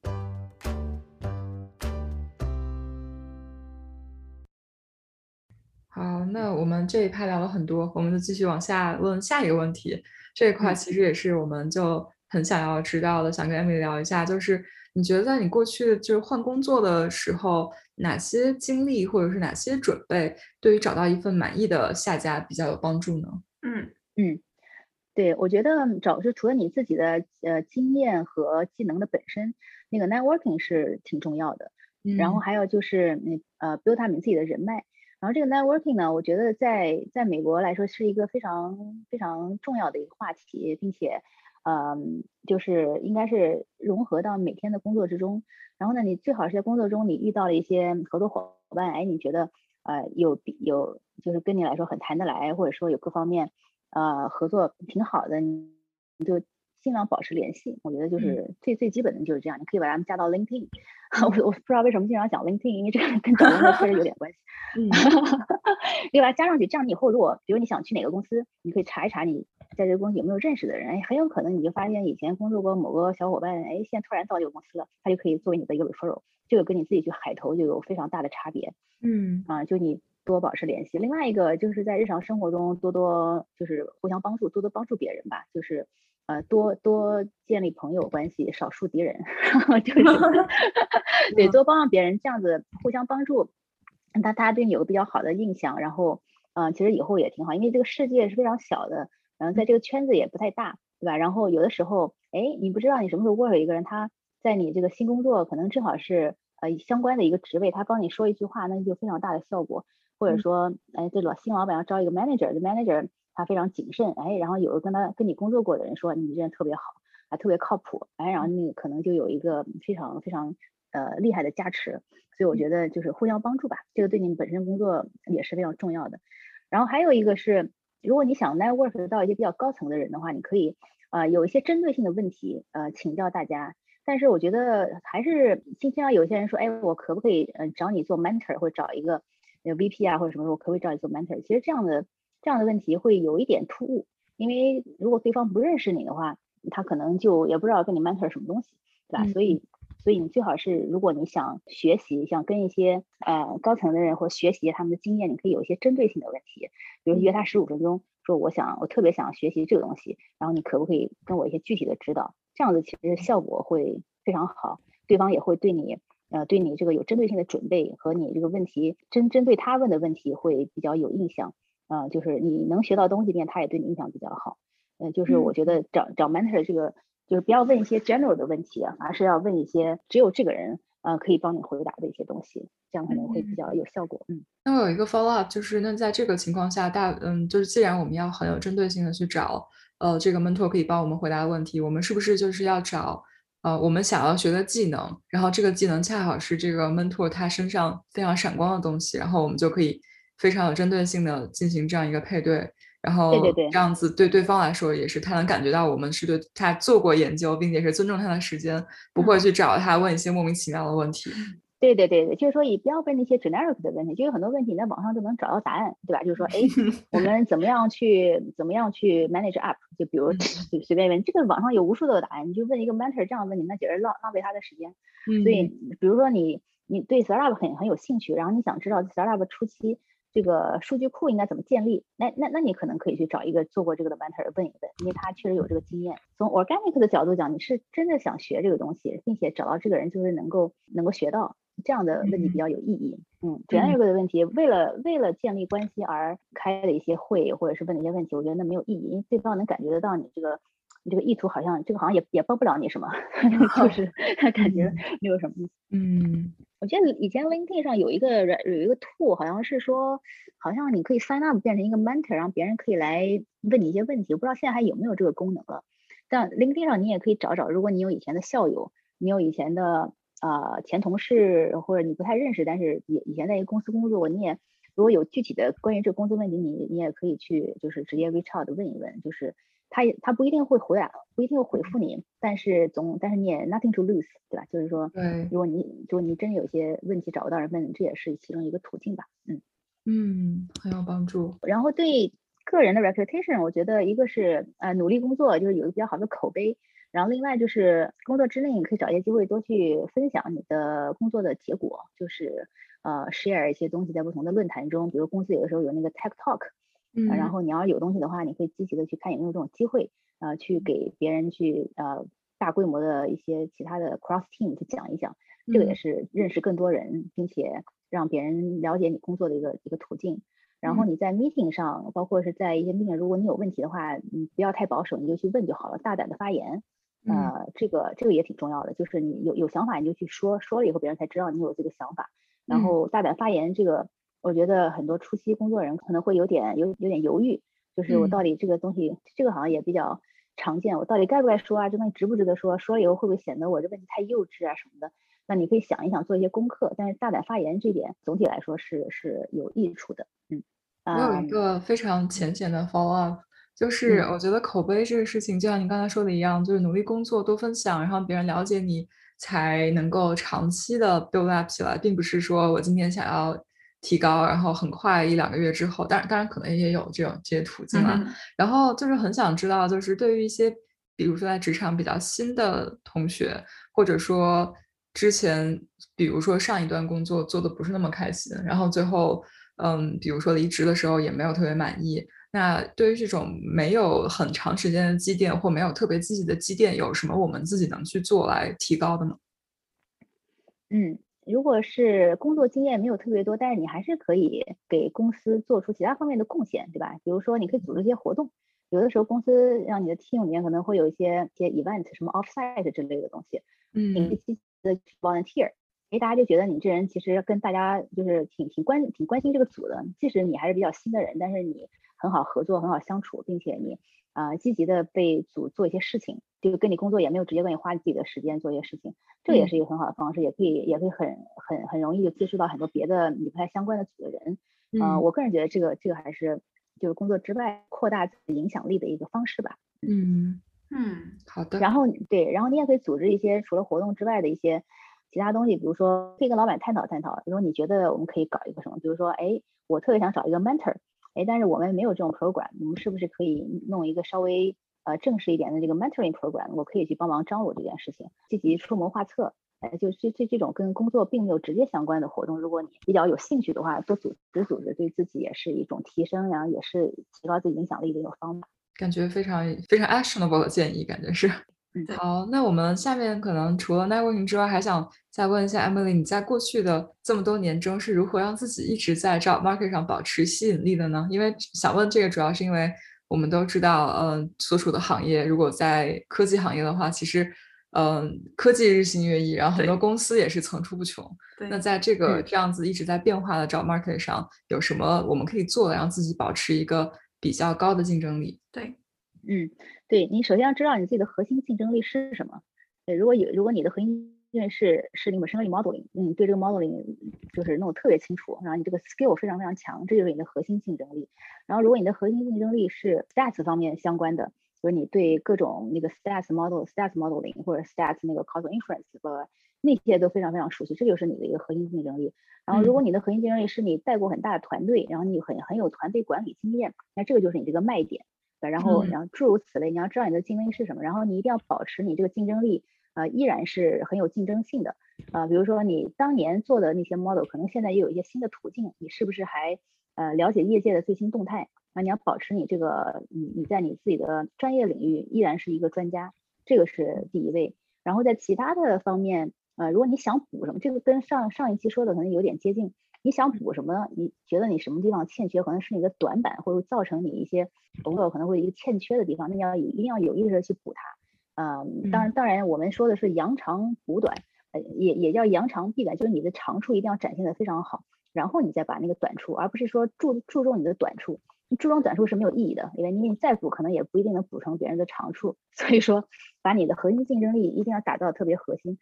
好，那我们这一趴聊了很多，我们就继续往下问下一个问题。这一块其实也是我们就很想要知道的，想跟 Emily 聊一下，就是。你觉得在你过去就是换工作的时候，哪些经历或者是哪些准备，对于找到一份满意的下家比较有帮助呢？嗯嗯，对，我觉得找是除了你自己的呃经验和技能的本身，那个 networking 是挺重要的。然后还有就是你呃 build up 你自己的人脉。然后这个 networking 呢，我觉得在在美国来说是一个非常非常重要的一个话题，并且。嗯，就是应该是融合到每天的工作之中。然后呢，你最好是在工作中你遇到了一些合作伙伴，哎，你觉得呃有有就是跟你来说很谈得来，或者说有各方面呃合作挺好的，你就尽量保持联系。我觉得就是最最基本的就是这样。你可以把他们加到 LinkedIn。我我不知道为什么经常讲 LinkedIn，因为这个跟找工作确实有点关系。嗯，你把它加上去，这样你以后如果比如你想去哪个公司，你可以查一查你。在这个公司有没有认识的人？哎，很有可能你就发现以前工作过某个小伙伴，哎，现在突然到这个公司了，他就可以作为你的一个 referral，这个跟你自己去海投就有非常大的差别。嗯，啊，就你多保持联系。另外一个就是在日常生活中多多就是互相帮助，多多帮助别人吧，就是呃多多建立朋友关系，少树敌人，就是 对多帮帮别人，这样子互相帮助，他大家对你有个比较好的印象，然后嗯，其实以后也挺好，因为这个世界是非常小的。然后在这个圈子也不太大，对吧？然后有的时候，哎，你不知道你什么时候握手一个人，他在你这个新工作可能正好是呃相关的一个职位，他帮你说一句话，那就非常大的效果。或者说，哎，这老新老板要招一个 manager，这 manager 他非常谨慎，哎，然后有个跟他跟你工作过的人说你这人特别好，还特别靠谱，哎，然后那个可能就有一个非常非常呃厉害的加持。所以我觉得就是互相帮助吧，这个对你本身工作也是非常重要的。然后还有一个是。如果你想 network 到一些比较高层的人的话，你可以呃有一些针对性的问题呃请教大家。但是我觉得还是经常有些人说，哎，我可不可以呃找你做 mentor，或者找一个 VP 啊或者什么，我可不可以找你做 mentor？其实这样的这样的问题会有一点突兀，因为如果对方不认识你的话，他可能就也不知道跟你 mentor 什么东西，对吧？所以所以你最好是，如果你想学习，想跟一些呃高层的人或学习他们的经验，你可以有一些针对性的问题，比如约他十五分钟，说我想我特别想学习这个东西，然后你可不可以跟我一些具体的指导？这样子其实效果会非常好，对方也会对你呃对你这个有针对性的准备和你这个问题针针对他问的问题会比较有印象，呃，就是你能学到东西，边他也对你印象比较好。呃，就是我觉得找找 mentor 这个。就是不要问一些 general 的问题啊，而是要问一些只有这个人呃可以帮你回答的一些东西，这样可能会比较有效果。嗯，那我有一个 follow up，就是那在这个情况下，大嗯，就是既然我们要很有针对性的去找呃这个 mentor 可以帮我们回答的问题，我们是不是就是要找呃我们想要学的技能，然后这个技能恰好是这个 mentor 他身上非常闪光的东西，然后我们就可以非常有针对性的进行这样一个配对。然后这样子对对方来说也是，他能感觉到我们是对他做过研究，并且是尊重他的时间，不会去找他问一些莫名其妙的问题。对对对对，就是说，你不要问那些 generic 的问题，就有很多问题你在网上就能找到答案，对吧？就是说，哎，我们怎么样去怎么样去 manage up？就比如随随便问，这个网上有无数的答案，你就问一个 mentor 这样问你，那简直浪浪费他的时间。所以，比如说你你对 startup 很很有兴趣，然后你想知道 startup 初期。这个数据库应该怎么建立？那那那你可能可以去找一个做过这个的 mentor 问一问，因为他确实有这个经验。从 organic 的角度讲，你是真的想学这个东西，并且找到这个人就是能够能够学到这样的问题比较有意义。嗯，general 的问题，为了为了建立关系而开的一些会或者是问的一些问题，我觉得那没有意义，因为对方能感觉得到你这个你这个意图好像这个好像也也帮不了你什么，就是 感觉没有什么意思。嗯。我记得以前 LinkedIn 上有一个有一个 tool，好像是说，好像你可以 sign up 变成一个 mentor，让别人可以来问你一些问题。我不知道现在还有没有这个功能了。但 LinkedIn 上你也可以找找，如果你有以前的校友，你有以前的呃前同事，或者你不太认识，但是以以前在一个公司工作，你也如果有具体的关于这个工作问题，你你也可以去就是直接 reach out 问一问，就是。他也他不一定会回来，不一定会回复你，但是总但是你也 nothing to lose，对吧？就是说，对，如果你就你真有些问题找不到人问，这也是其中一个途径吧。嗯嗯，很有帮助。然后对个人的 reputation，我觉得一个是呃努力工作，就是有一个比较好的口碑。然后另外就是工作之内，你可以找一些机会多去分享你的工作的结果，就是呃 share 一些东西在不同的论坛中，比如公司有的时候有那个 tech talk。嗯，然后你要有东西的话，你可以积极的去看有没有这种机会，呃，去给别人去呃大规模的一些其他的 cross team 去讲一讲，这个也是认识更多人，并且让别人了解你工作的一个一个途径。然后你在 meeting 上，包括是在一些 meeting，如果你有问题的话，你不要太保守，你就去问就好了，大胆的发言。呃，这个这个也挺重要的，就是你有有想法你就去说，说了以后别人才知道你有这个想法，然后大胆发言这个。我觉得很多初期工作人可能会有点有有点犹豫，就是我到底这个东西，这个好像也比较常见，我到底该不该说啊？这东西值不值得说？说了以后会不会显得我这问题太幼稚啊什么的？那你可以想一想，做一些功课。但是大胆发言这点总体来说是是有益处的。嗯，我有一个非常浅显的 follow up，就是我觉得口碑这个事情，就像你刚才说的一样，就是努力工作，多分享，然后别人了解你，才能够长期的 build up 起来，并不是说我今天想要。提高，然后很快一两个月之后，当然当然可能也有这种这些途径了。然后就是很想知道，就是对于一些比如说在职场比较新的同学，或者说之前比如说上一段工作做的不是那么开心，然后最后嗯，比如说离职的时候也没有特别满意。那对于这种没有很长时间的积淀或没有特别积极的积淀，有什么我们自己能去做来提高的吗？嗯。如果是工作经验没有特别多，但是你还是可以给公司做出其他方面的贡献，对吧？比如说你可以组织一些活动，有的时候公司让你的 team 里面可能会有一些一些 event，什么 offsite 之类的东西，嗯，你积极的 volunteer，哎，大家就觉得你这人其实跟大家就是挺挺关挺关心这个组的，即使你还是比较新的人，但是你很好合作，很好相处，并且你。啊，积极的被组做一些事情，就跟你工作也没有直接跟你花自己的时间做一些事情，这也是一个很好的方式，也可以也可以很很很容易的接触到很多别的你不太相关的组的人。嗯，我个人觉得这个这个还是就是工作之外扩大自己影响力的一个方式吧。嗯嗯，好的。然后对，然后你也可以组织一些除了活动之外的一些其他东西，比如说可以跟老板探讨探讨，如说你觉得我们可以搞一个什么，比如说哎，我特别想找一个 mentor。哎，但是我们没有这种 program，我们是不是可以弄一个稍微呃正式一点的这个 mentoring program？我可以去帮忙张罗这件事情，积极出谋划策，哎，就这这这种跟工作并没有直接相关的活动，如果你比较有兴趣的话，多组织组织，对自己也是一种提升，然后也是提高自己影响力的一个方法。感觉非常非常 actionable 的建议，感觉是。嗯，好，那我们下面可能除了 networking 之外，还想再问一下 Emily，你在过去的这么多年中是如何让自己一直在 job market 上保持吸引力的呢？因为想问这个，主要是因为我们都知道，嗯，所处的行业如果在科技行业的话，其实，嗯，科技日新月异，然后很多公司也是层出不穷。那在这个这样子一直在变化的 job market 上，有什么我们可以做的，让自己保持一个比较高的竞争力？对，嗯。对你首先要知道你自己的核心竞争力是什么。对，如果有如果你的核心竞争力是是那个 machine learning modeling，嗯，对这个 modeling 就是弄得特别清楚，然后你这个 skill 非常非常强，这就是你的核心竞争力。然后如果你的核心竞争力是 stats 方面相关的，就是你对各种那个 stats model、stats modeling 或者 stats 那个 causal inference 的那些都非常非常熟悉，这就是你的一个核心竞争力。然后如果你的核心竞争力是你带过很大的团队，然后你很很有团队管理经验，那这个就是你这个卖点。然后，然后诸如此类，你要知道你的竞争力是什么，然后你一定要保持你这个竞争力，呃，依然是很有竞争性的，啊，比如说你当年做的那些 model，可能现在也有一些新的途径，你是不是还呃了解业界的最新动态？那，你要保持你这个，你你在你自己的专业领域依然是一个专家，这个是第一位。然后在其他的方面，呃，如果你想补什么，这个跟上上一期说的可能有点接近。你想补什么？你觉得你什么地方欠缺，可能是你的短板，或者造成你一些工作可能会一个欠缺的地方，那你要一定要有意识的去补它。嗯，当然，当然，我们说的是扬长补短，呃，也也叫扬长避短，就是你的长处一定要展现的非常好，然后你再把那个短处，而不是说注注重你的短处，注重短处是没有意义的，因为你再补可能也不一定能补成别人的长处。所以说，把你的核心竞争力一定要打造特别核心。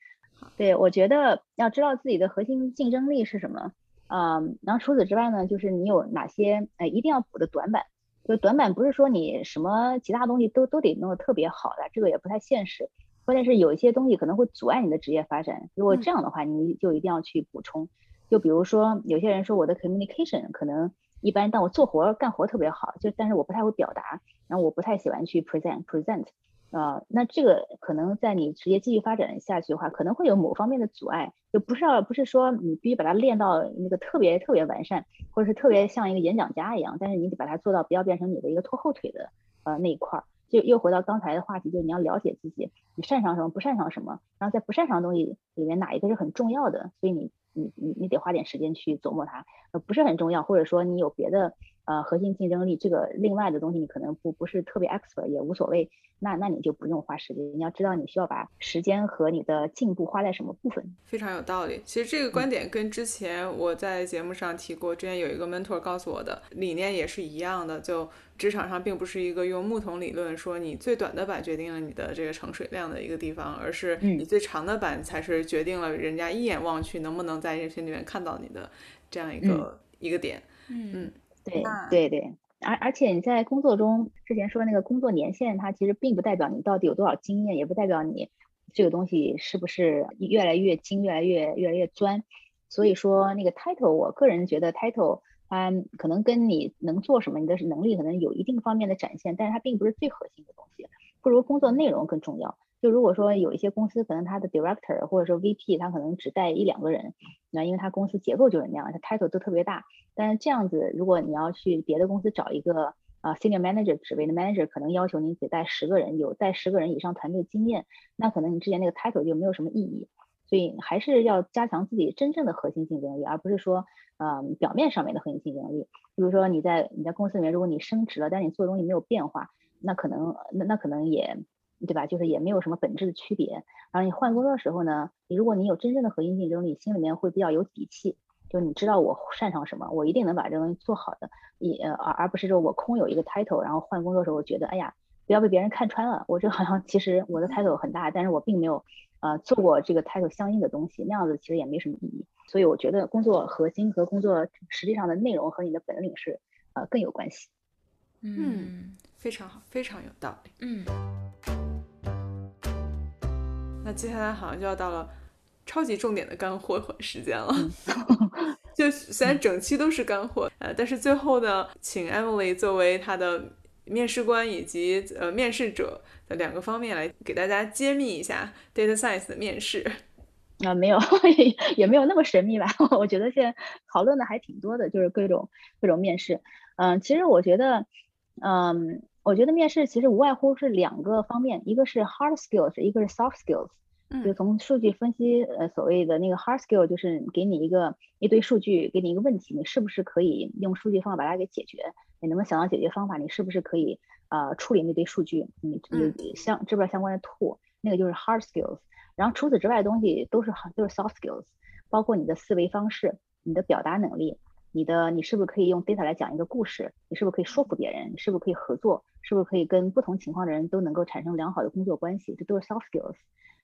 对我觉得要知道自己的核心竞争力是什么。嗯，然后除此之外呢，就是你有哪些呃一定要补的短板？就短板不是说你什么其他东西都都得弄得特别好的，这个也不太现实。关键是有一些东西可能会阻碍你的职业发展，如果这样的话，你就一定要去补充。就比如说有些人说我的 communication 可能一般，但我做活干活特别好，就但是我不太会表达，然后我不太喜欢去 present present。呃，那这个可能在你职业继续发展下去的话，可能会有某方面的阻碍，就不是要不是说你必须把它练到那个特别特别完善，或者是特别像一个演讲家一样，但是你得把它做到不要变成你的一个拖后腿的呃那一块儿。就又回到刚才的话题，就是你要了解自己，你擅长什么，不擅长什么，然后在不擅长的东西里面哪一个是很重要的，所以你你你你得花点时间去琢磨它，呃不是很重要，或者说你有别的。呃，核心竞争力这个另外的东西，你可能不不是特别 expert 也无所谓，那那你就不用花时间。你要知道你需要把时间和你的进步花在什么部分。非常有道理。其实这个观点跟之前我在节目上提过，之前有一个 mentor 告诉我的理念也是一样的。就职场上并不是一个用木桶理论说你最短的板决定了你的这个盛水量的一个地方，而是你最长的板才是决定了人家一眼望去能不能在人群里面看到你的这样一个一个点。嗯嗯。对对对，而而且你在工作中之前说那个工作年限，它其实并不代表你到底有多少经验，也不代表你这个东西是不是越来越精、越来越越来越专。所以说那个 title，我个人觉得 title 它可能跟你能做什么，你的能力可能有一定方面的展现，但是它并不是最核心的东西，不如工作内容更重要。就如果说有一些公司可能它的 director 或者说 VP 他可能只带一两个人，那因为他公司结构就是那样，他 title 都特别大。但是这样子，如果你要去别的公司找一个啊 senior manager 职位的 manager，可能要求你得带十个人，有带十个人以上团队经验，那可能你之前那个 title 就没有什么意义。所以还是要加强自己真正的核心竞争力，而不是说嗯表面上面的核心竞争力。比如说你在你在公司里面，如果你升职了，但你做的东西没有变化，那可能那那可能也。对吧？就是也没有什么本质的区别。然后你换工作的时候呢，你如果你有真正的核心竞争力，心里面会比较有底气，就你知道我擅长什么，我一定能把这东西做好的。也而而不是说我空有一个 title，然后换工作的时候我觉得，哎呀，不要被别人看穿了，我这好像其实我的 title 很大，但是我并没有呃做过这个 title 相应的东西，那样子其实也没什么意义。所以我觉得工作核心和工作实际上的内容和你的本领是呃更有关系。嗯，非常好，非常有道理。嗯。那接下来好像就要到了超级重点的干货 时间了。就虽然整期都是干货，呃，但是最后呢，请 Emily 作为他的面试官以及呃面试者的两个方面来给大家揭秘一下 Data Science 的面试。啊，没有，也没有那么神秘吧。我觉得现在讨论的还挺多的，就是各种各种面试。嗯，其实我觉得，嗯，我觉得面试其实无外乎是两个方面，一个是 hard skills，一个是 soft skills。就从数据分析，呃，所谓的那个 hard skill，就是给你一个一堆数据，给你一个问题，你是不是可以用数据方法把它给解决？你能不能想到解决方法？你是不是可以呃处理那堆数据？你你相这边相关的 tool，那个就是 hard skills。然后除此之外的东西都是都是 soft skills，包括你的思维方式、你的表达能力、你的你是不是可以用 data 来讲一个故事？你是不是可以说服别人？你是不是可以合作？是不是可以跟不同情况的人都能够产生良好的工作关系？这都是 soft skills。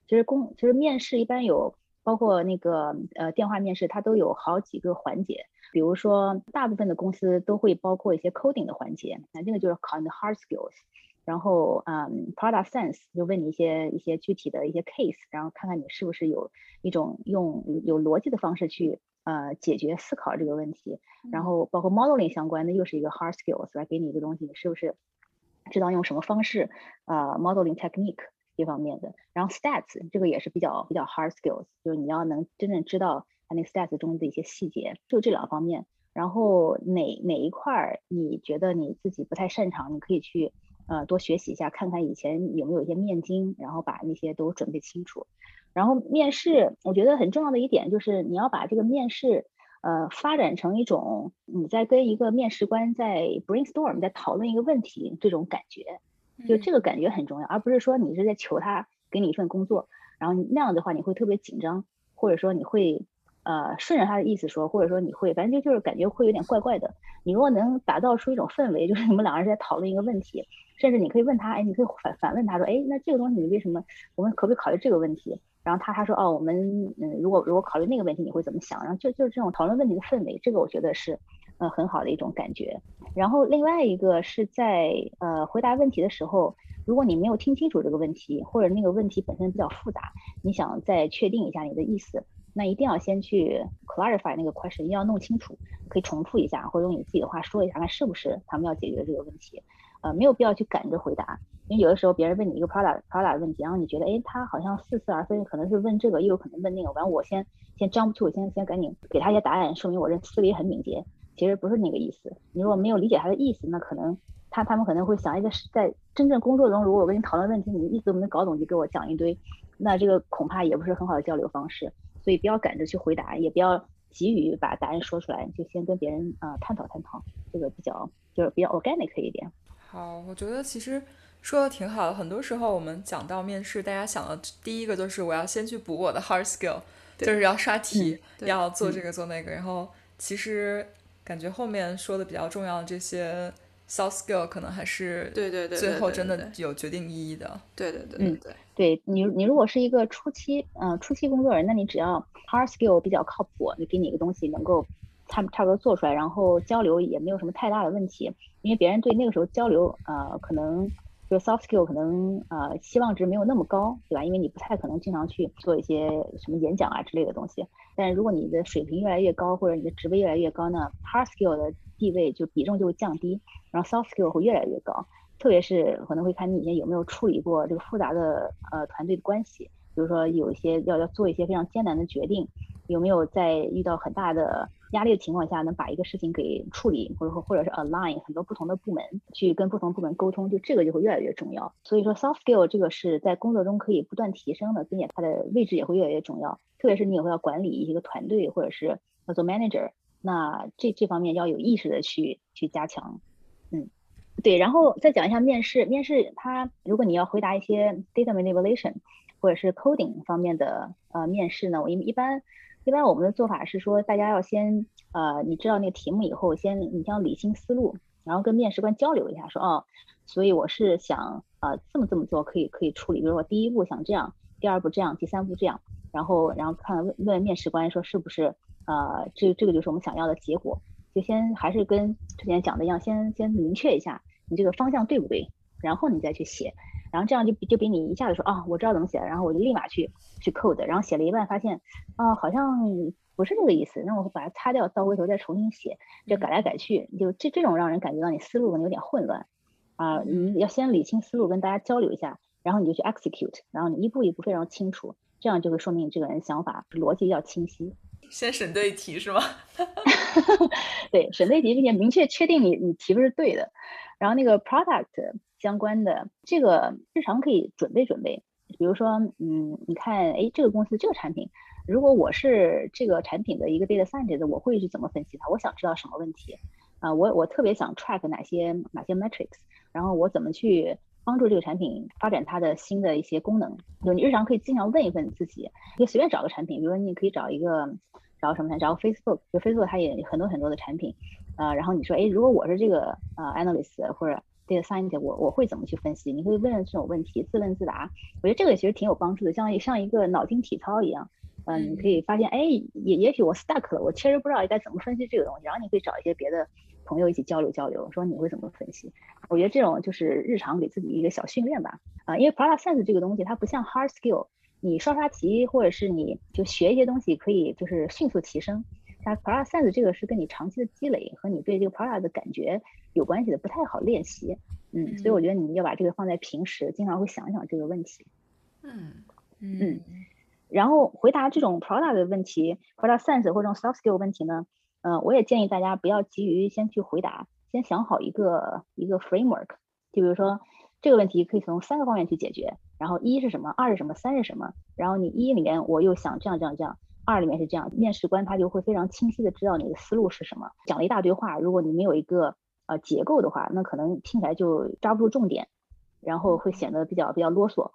其实公其实面试一般有包括那个呃电话面试，它都有好几个环节。比如说，大部分的公司都会包括一些 coding 的环节，那这个就是考你的 hard skills。然后嗯，product sense 就问你一些一些具体的一些 case，然后看看你是不是有一种用有逻辑的方式去呃解决思考这个问题。然后包括 modeling 相关的又是一个 hard skills，来给你一个东西，你是不是知道用什么方式呃 modeling technique。这方面的，然后 stats 这个也是比较比较 hard skills，就是你要能真正知道它那个 stats 中的一些细节，就这两方面。然后哪哪一块儿你觉得你自己不太擅长，你可以去呃多学习一下，看看以前有没有一些面经，然后把那些都准备清楚。然后面试，我觉得很重要的一点就是你要把这个面试呃发展成一种你在跟一个面试官在 brainstorm 在讨论一个问题这种感觉。就这个感觉很重要，而不是说你是在求他给你一份工作，然后那样的话你会特别紧张，或者说你会呃顺着他的意思说，或者说你会反正就就是感觉会有点怪怪的。你如果能打造出一种氛围，就是你们两个人在讨论一个问题，甚至你可以问他，哎，你可以反反问他说，哎，那这个东西你为什么我们可不可以考虑这个问题？然后他他说，哦，我们嗯，如果如果考虑那个问题，你会怎么想？然后就就是这种讨论问题的氛围，这个我觉得是。呃，很好的一种感觉。然后另外一个是在呃回答问题的时候，如果你没有听清楚这个问题，或者那个问题本身比较复杂，你想再确定一下你的意思，那一定要先去 clarify 那个 question，一定要弄清楚，可以重复一下，或者用你自己的话说一下，看是不是他们要解决这个问题。呃，没有必要去赶着回答，因为有的时候别人问你一个 product product 问题，然后你觉得，哎，他好像似是而非，可能是问这个，又有可能问那个，完我先先 jump to，先先赶紧给他一些答案，说明我这思维很敏捷。其实不是那个意思。你如果没有理解他的意思，那可能他他们可能会想一个是在真正工作中，如果我跟你讨论问题，你一直都没搞懂就给我讲一堆，那这个恐怕也不是很好的交流方式。所以不要赶着去回答，也不要急于把答案说出来，就先跟别人啊探讨探讨，这个比较就是比较 organic 一点。好，我觉得其实说的挺好的。很多时候我们讲到面试，大家想的第一个就是我要先去补我的 hard skill，就是要刷题，要做这个做那个，然后其实。感觉后面说的比较重要的这些 soft skill 可能还是对对对，最后真的有决定意义的。对对对，嗯，对，对你你如果是一个初期嗯初期工作人，那你只要 hard skill 比较靠谱，你给你一个东西能够差差不多做出来，然后交流也没有什么太大的问题，因为别人对那个时候交流呃可能。就 soft skill 可能呃期望值没有那么高，对吧？因为你不太可能经常去做一些什么演讲啊之类的东西。但如果你的水平越来越高，或者你的职位越来越高呢，hard skill 的地位就比重就会降低，然后 soft skill 会越来越高。特别是可能会看你以前有没有处理过这个复杂的呃团队的关系，比如说有一些要要做一些非常艰难的决定，有没有在遇到很大的。压力的情况下，能把一个事情给处理，或者说或者是 align 很多不同的部门，去跟不同部门沟通，就这个就会越来越重要。所以说 soft skill 这个是在工作中可以不断提升的，并且它的位置也会越来越重要。特别是你以后要管理一个团队，或者是要做 manager，那这这方面要有意识的去去加强。嗯，对。然后再讲一下面试，面试它如果你要回答一些 data manipulation 或者是 coding 方面的呃面试呢，我一一般。一般我们的做法是说，大家要先呃，你知道那个题目以后，先你先理清思路，然后跟面试官交流一下，说哦，所以我是想呃这么这么做可以可以处理，比如说第一步想这样，第二步这样，第三步这样，然后然后看问问面试官说是不是呃这这个就是我们想要的结果，就先还是跟之前讲的一样，先先明确一下你这个方向对不对，然后你再去写。然后这样就就比你一下子说啊，我知道怎么写了，然后我就立马去去 code，然后写了一半发现啊，好像不是这个意思，那我把它擦掉，倒回头再重新写，就改来改去，就这这种让人感觉到你思路可能有点混乱啊，你要先理清思路，跟大家交流一下，然后你就去 execute，然后你一步一步非常清楚，这样就会说明你这个人想法逻辑要清晰。先审对题是吗？对，审对题，并且明确确定你你题目是对的。然后那个 product 相关的这个日常可以准备准备，比如说，嗯，你看，哎，这个公司这个产品，如果我是这个产品的一个 data scientist，我会去怎么分析它？我想知道什么问题啊？我我特别想 track 哪些哪些 metrics，然后我怎么去帮助这个产品发展它的新的一些功能？就你日常可以经常问一问自己，你随便找个产品，比如说你可以找一个。找什么呢？找 Facebook，就 Facebook 它也很多很多的产品，呃，然后你说，哎，如果我是这个呃 analyst 或者 data scientist，我我会怎么去分析？你会问这种问题，自问自答。我觉得这个其实挺有帮助的，像像一个脑筋体操一样。嗯，你可以发现，哎，也也许我 stuck 了，我确实不知道该怎么分析这个东西。然后你可以找一些别的朋友一起交流交流，说你会怎么分析？我觉得这种就是日常给自己一个小训练吧。啊，因为 product sense 这个东西它不像 hard skill。你刷刷题，或者是你就学一些东西，可以就是迅速提升。但 product sense 这个是跟你长期的积累和你对这个 product 的感觉有关系的，不太好练习。嗯，所以我觉得你要把这个放在平时，经常会想一想这个问题。嗯嗯。然后回答这种 product 的问题，product sense 或者 soft skill 问题呢，嗯，我也建议大家不要急于先去回答，先想好一个一个 framework。就比如说这个问题可以从三个方面去解决。然后一是什么，二是什么，三是什么？然后你一里面我又想这样这样这样，二里面是这样，面试官他就会非常清晰的知道你的思路是什么。讲了一大堆话，如果你没有一个呃结构的话，那可能听起来就抓不住重点，然后会显得比较比较啰嗦。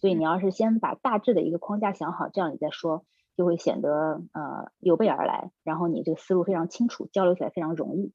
所以你要是先把大致的一个框架想好，这样你再说，就会显得呃有备而来，然后你这个思路非常清楚，交流起来非常容易。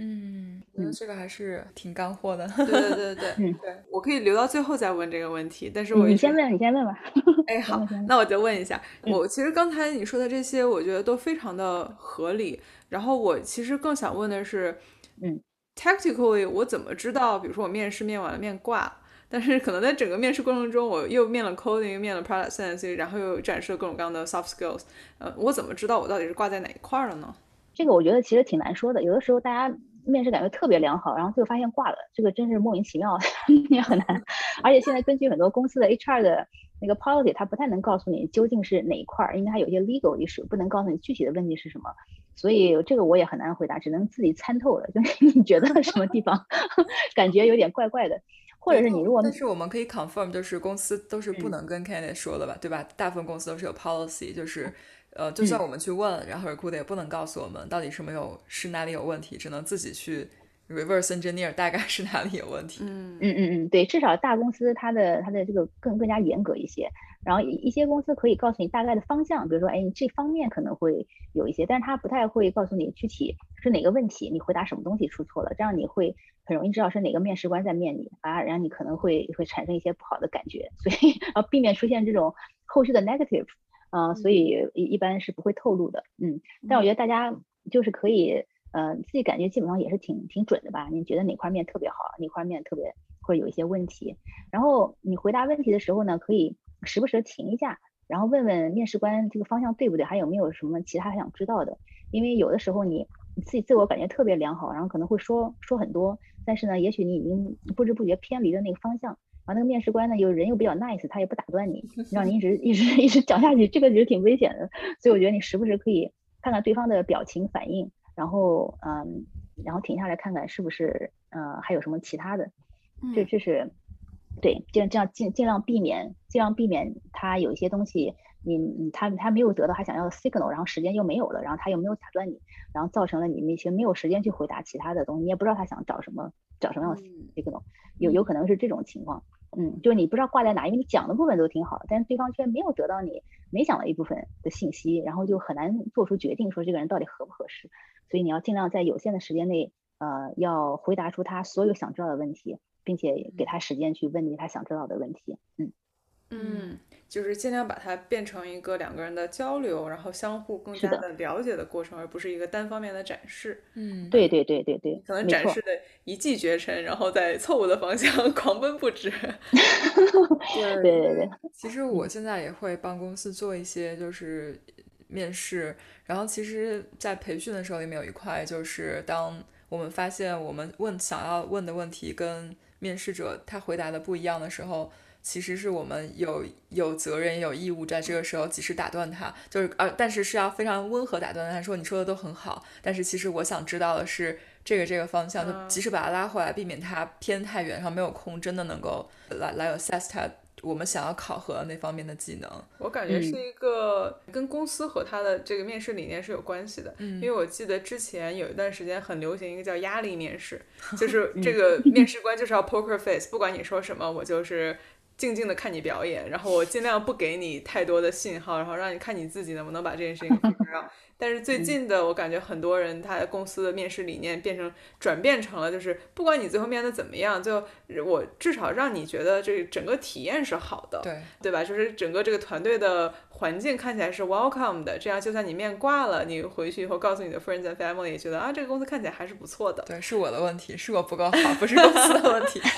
嗯，我觉得这个还是挺干货的。对对对对，嗯，对我可以留到最后再问这个问题，但是我你先问，你先问吧。哎，好，那我就问一下，我其实刚才你说的这些，我觉得都非常的合理。然后我其实更想问的是，嗯，tactically 我怎么知道，比如说我面试面完了面挂，但是可能在整个面试过程中，我又面了 coding，又面了 product sense，然后又展示了各种各样的 soft skills，呃，我怎么知道我到底是挂在哪一块了呢？这个我觉得其实挺难说的，有的时候大家。面试感觉特别良好，然后最后发现挂了，这个真是莫名其妙，也很难。而且现在根据很多公司的 HR 的那个 policy，它不太能告诉你究竟是哪一块儿，因为它有些 legal issue，不能告诉你具体的问题是什么。所以这个我也很难回答，只能自己参透了。就是 你觉得什么地方 感觉有点怪怪的，或者是你如果但是我们可以 confirm，就是公司都是不能跟 candidate 说的吧，对吧？大部分公司都是有 policy，就是。呃，就算我们去问，然后 recruiter 也不能告诉我们到底是没有是哪里有问题，只能自己去 reverse engineer 大概是哪里有问题。嗯嗯嗯嗯，对，至少大公司它的它的这个更更加严格一些。然后一些公司可以告诉你大概的方向，比如说，哎，这方面可能会有一些，但是他不太会告诉你具体是哪个问题，你回答什么东西出错了，这样你会很容易知道是哪个面试官在面你啊，然后你可能会会产生一些不好的感觉，所以 要避免出现这种后续的 negative。嗯，所以一一般是不会透露的，嗯，但我觉得大家就是可以，呃，自己感觉基本上也是挺挺准的吧？你觉得哪块面特别好，哪块面特别或者有一些问题，然后你回答问题的时候呢，可以时不时停一下，然后问问面试官这个方向对不对，还有没有什么其他想知道的？因为有的时候你你自己自我感觉特别良好，然后可能会说说很多，但是呢，也许你已经不知不觉偏离了那个方向。然后那个面试官呢，又人又比较 nice，他也不打断你，让你一直一直一直讲下去，这个其实挺危险的。所以我觉得你时不时可以看看对方的表情反应，然后嗯，然后停下来看看是不是呃还有什么其他的。这这是对，这样这样尽尽量避免，尽量避免他有一些东西你你他他没有得到他想要的 signal，然后时间又没有了，然后他又没有打断你，然后造成了你那些没有时间去回答其他的东西，你也不知道他想找什么找什么样的 signal，有有可能是这种情况。嗯，就是你不知道挂在哪，因为你讲的部分都挺好，但是对方却没有得到你没讲的一部分的信息，然后就很难做出决定，说这个人到底合不合适。所以你要尽量在有限的时间内，呃，要回答出他所有想知道的问题，并且给他时间去问你他想知道的问题。嗯嗯。就是尽量把它变成一个两个人的交流，然后相互更加的了解的过程，而不是一个单方面的展示。嗯，对对对对对，可能展示的一骑绝尘，然后在错误的方向 狂奔不止。对对对，其实我现在也会帮公司做一些就是面试，然后其实，在培训的时候里面有一块，就是当我们发现我们问想要问的问题跟面试者他回答的不一样的时候。其实是我们有有责任、有义务在这个时候及时打断他，就是呃，但是是要非常温和打断他，说你说的都很好，但是其实我想知道的是这个这个方向，就及时把他拉回来，避免他偏太远，然后没有空真的能够来来 assess 他。我们想要考核那方面的技能，我感觉是一个跟公司和他的这个面试理念是有关系的。嗯，因为我记得之前有一段时间很流行一个叫压力面试，就是 这个面试官就是要 poker face，不管你说什么，我就是静静的看你表演，然后我尽量不给你太多的信号，然后让你看你自己能不能把这件事情但是最近的，我感觉很多人他的公司的面试理念变成转变成了，就是不管你最后面的怎么样，就我至少让你觉得这整个体验是好的，对对吧？就是整个这个团队的环境看起来是 welcome 的，这样就算你面挂了，你回去以后告诉你的 friends and family 也觉得啊，这个公司看起来还是不错的。对，是我的问题，是我不够好，不是公司的问题。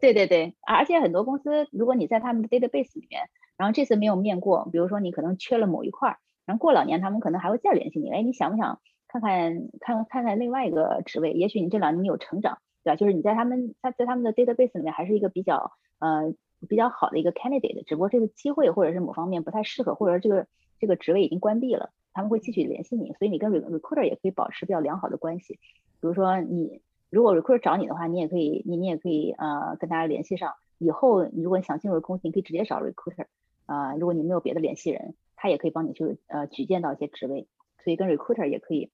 对对对，而且很多公司，如果你在他们的 database 里面，然后这次没有面过，比如说你可能缺了某一块。然后过两年，他们可能还会再联系你。哎，你想不想看看看看看另外一个职位？也许你这两年有成长，对吧？就是你在他们在在他们的 database 里面还是一个比较呃比较好的一个 candidate，只不过这个机会或者是某方面不太适合，或者这个这个职位已经关闭了，他们会继续联系你。所以你跟 recruiter 也可以保持比较良好的关系。比如说你如果 recruiter 找你的话，你也可以你你也可以呃跟大家联系上。以后如果你想进入公司，你可以直接找 recruiter。啊，如果你没有别的联系人。他也可以帮你去呃举荐到一些职位，所以跟 recruiter 也可以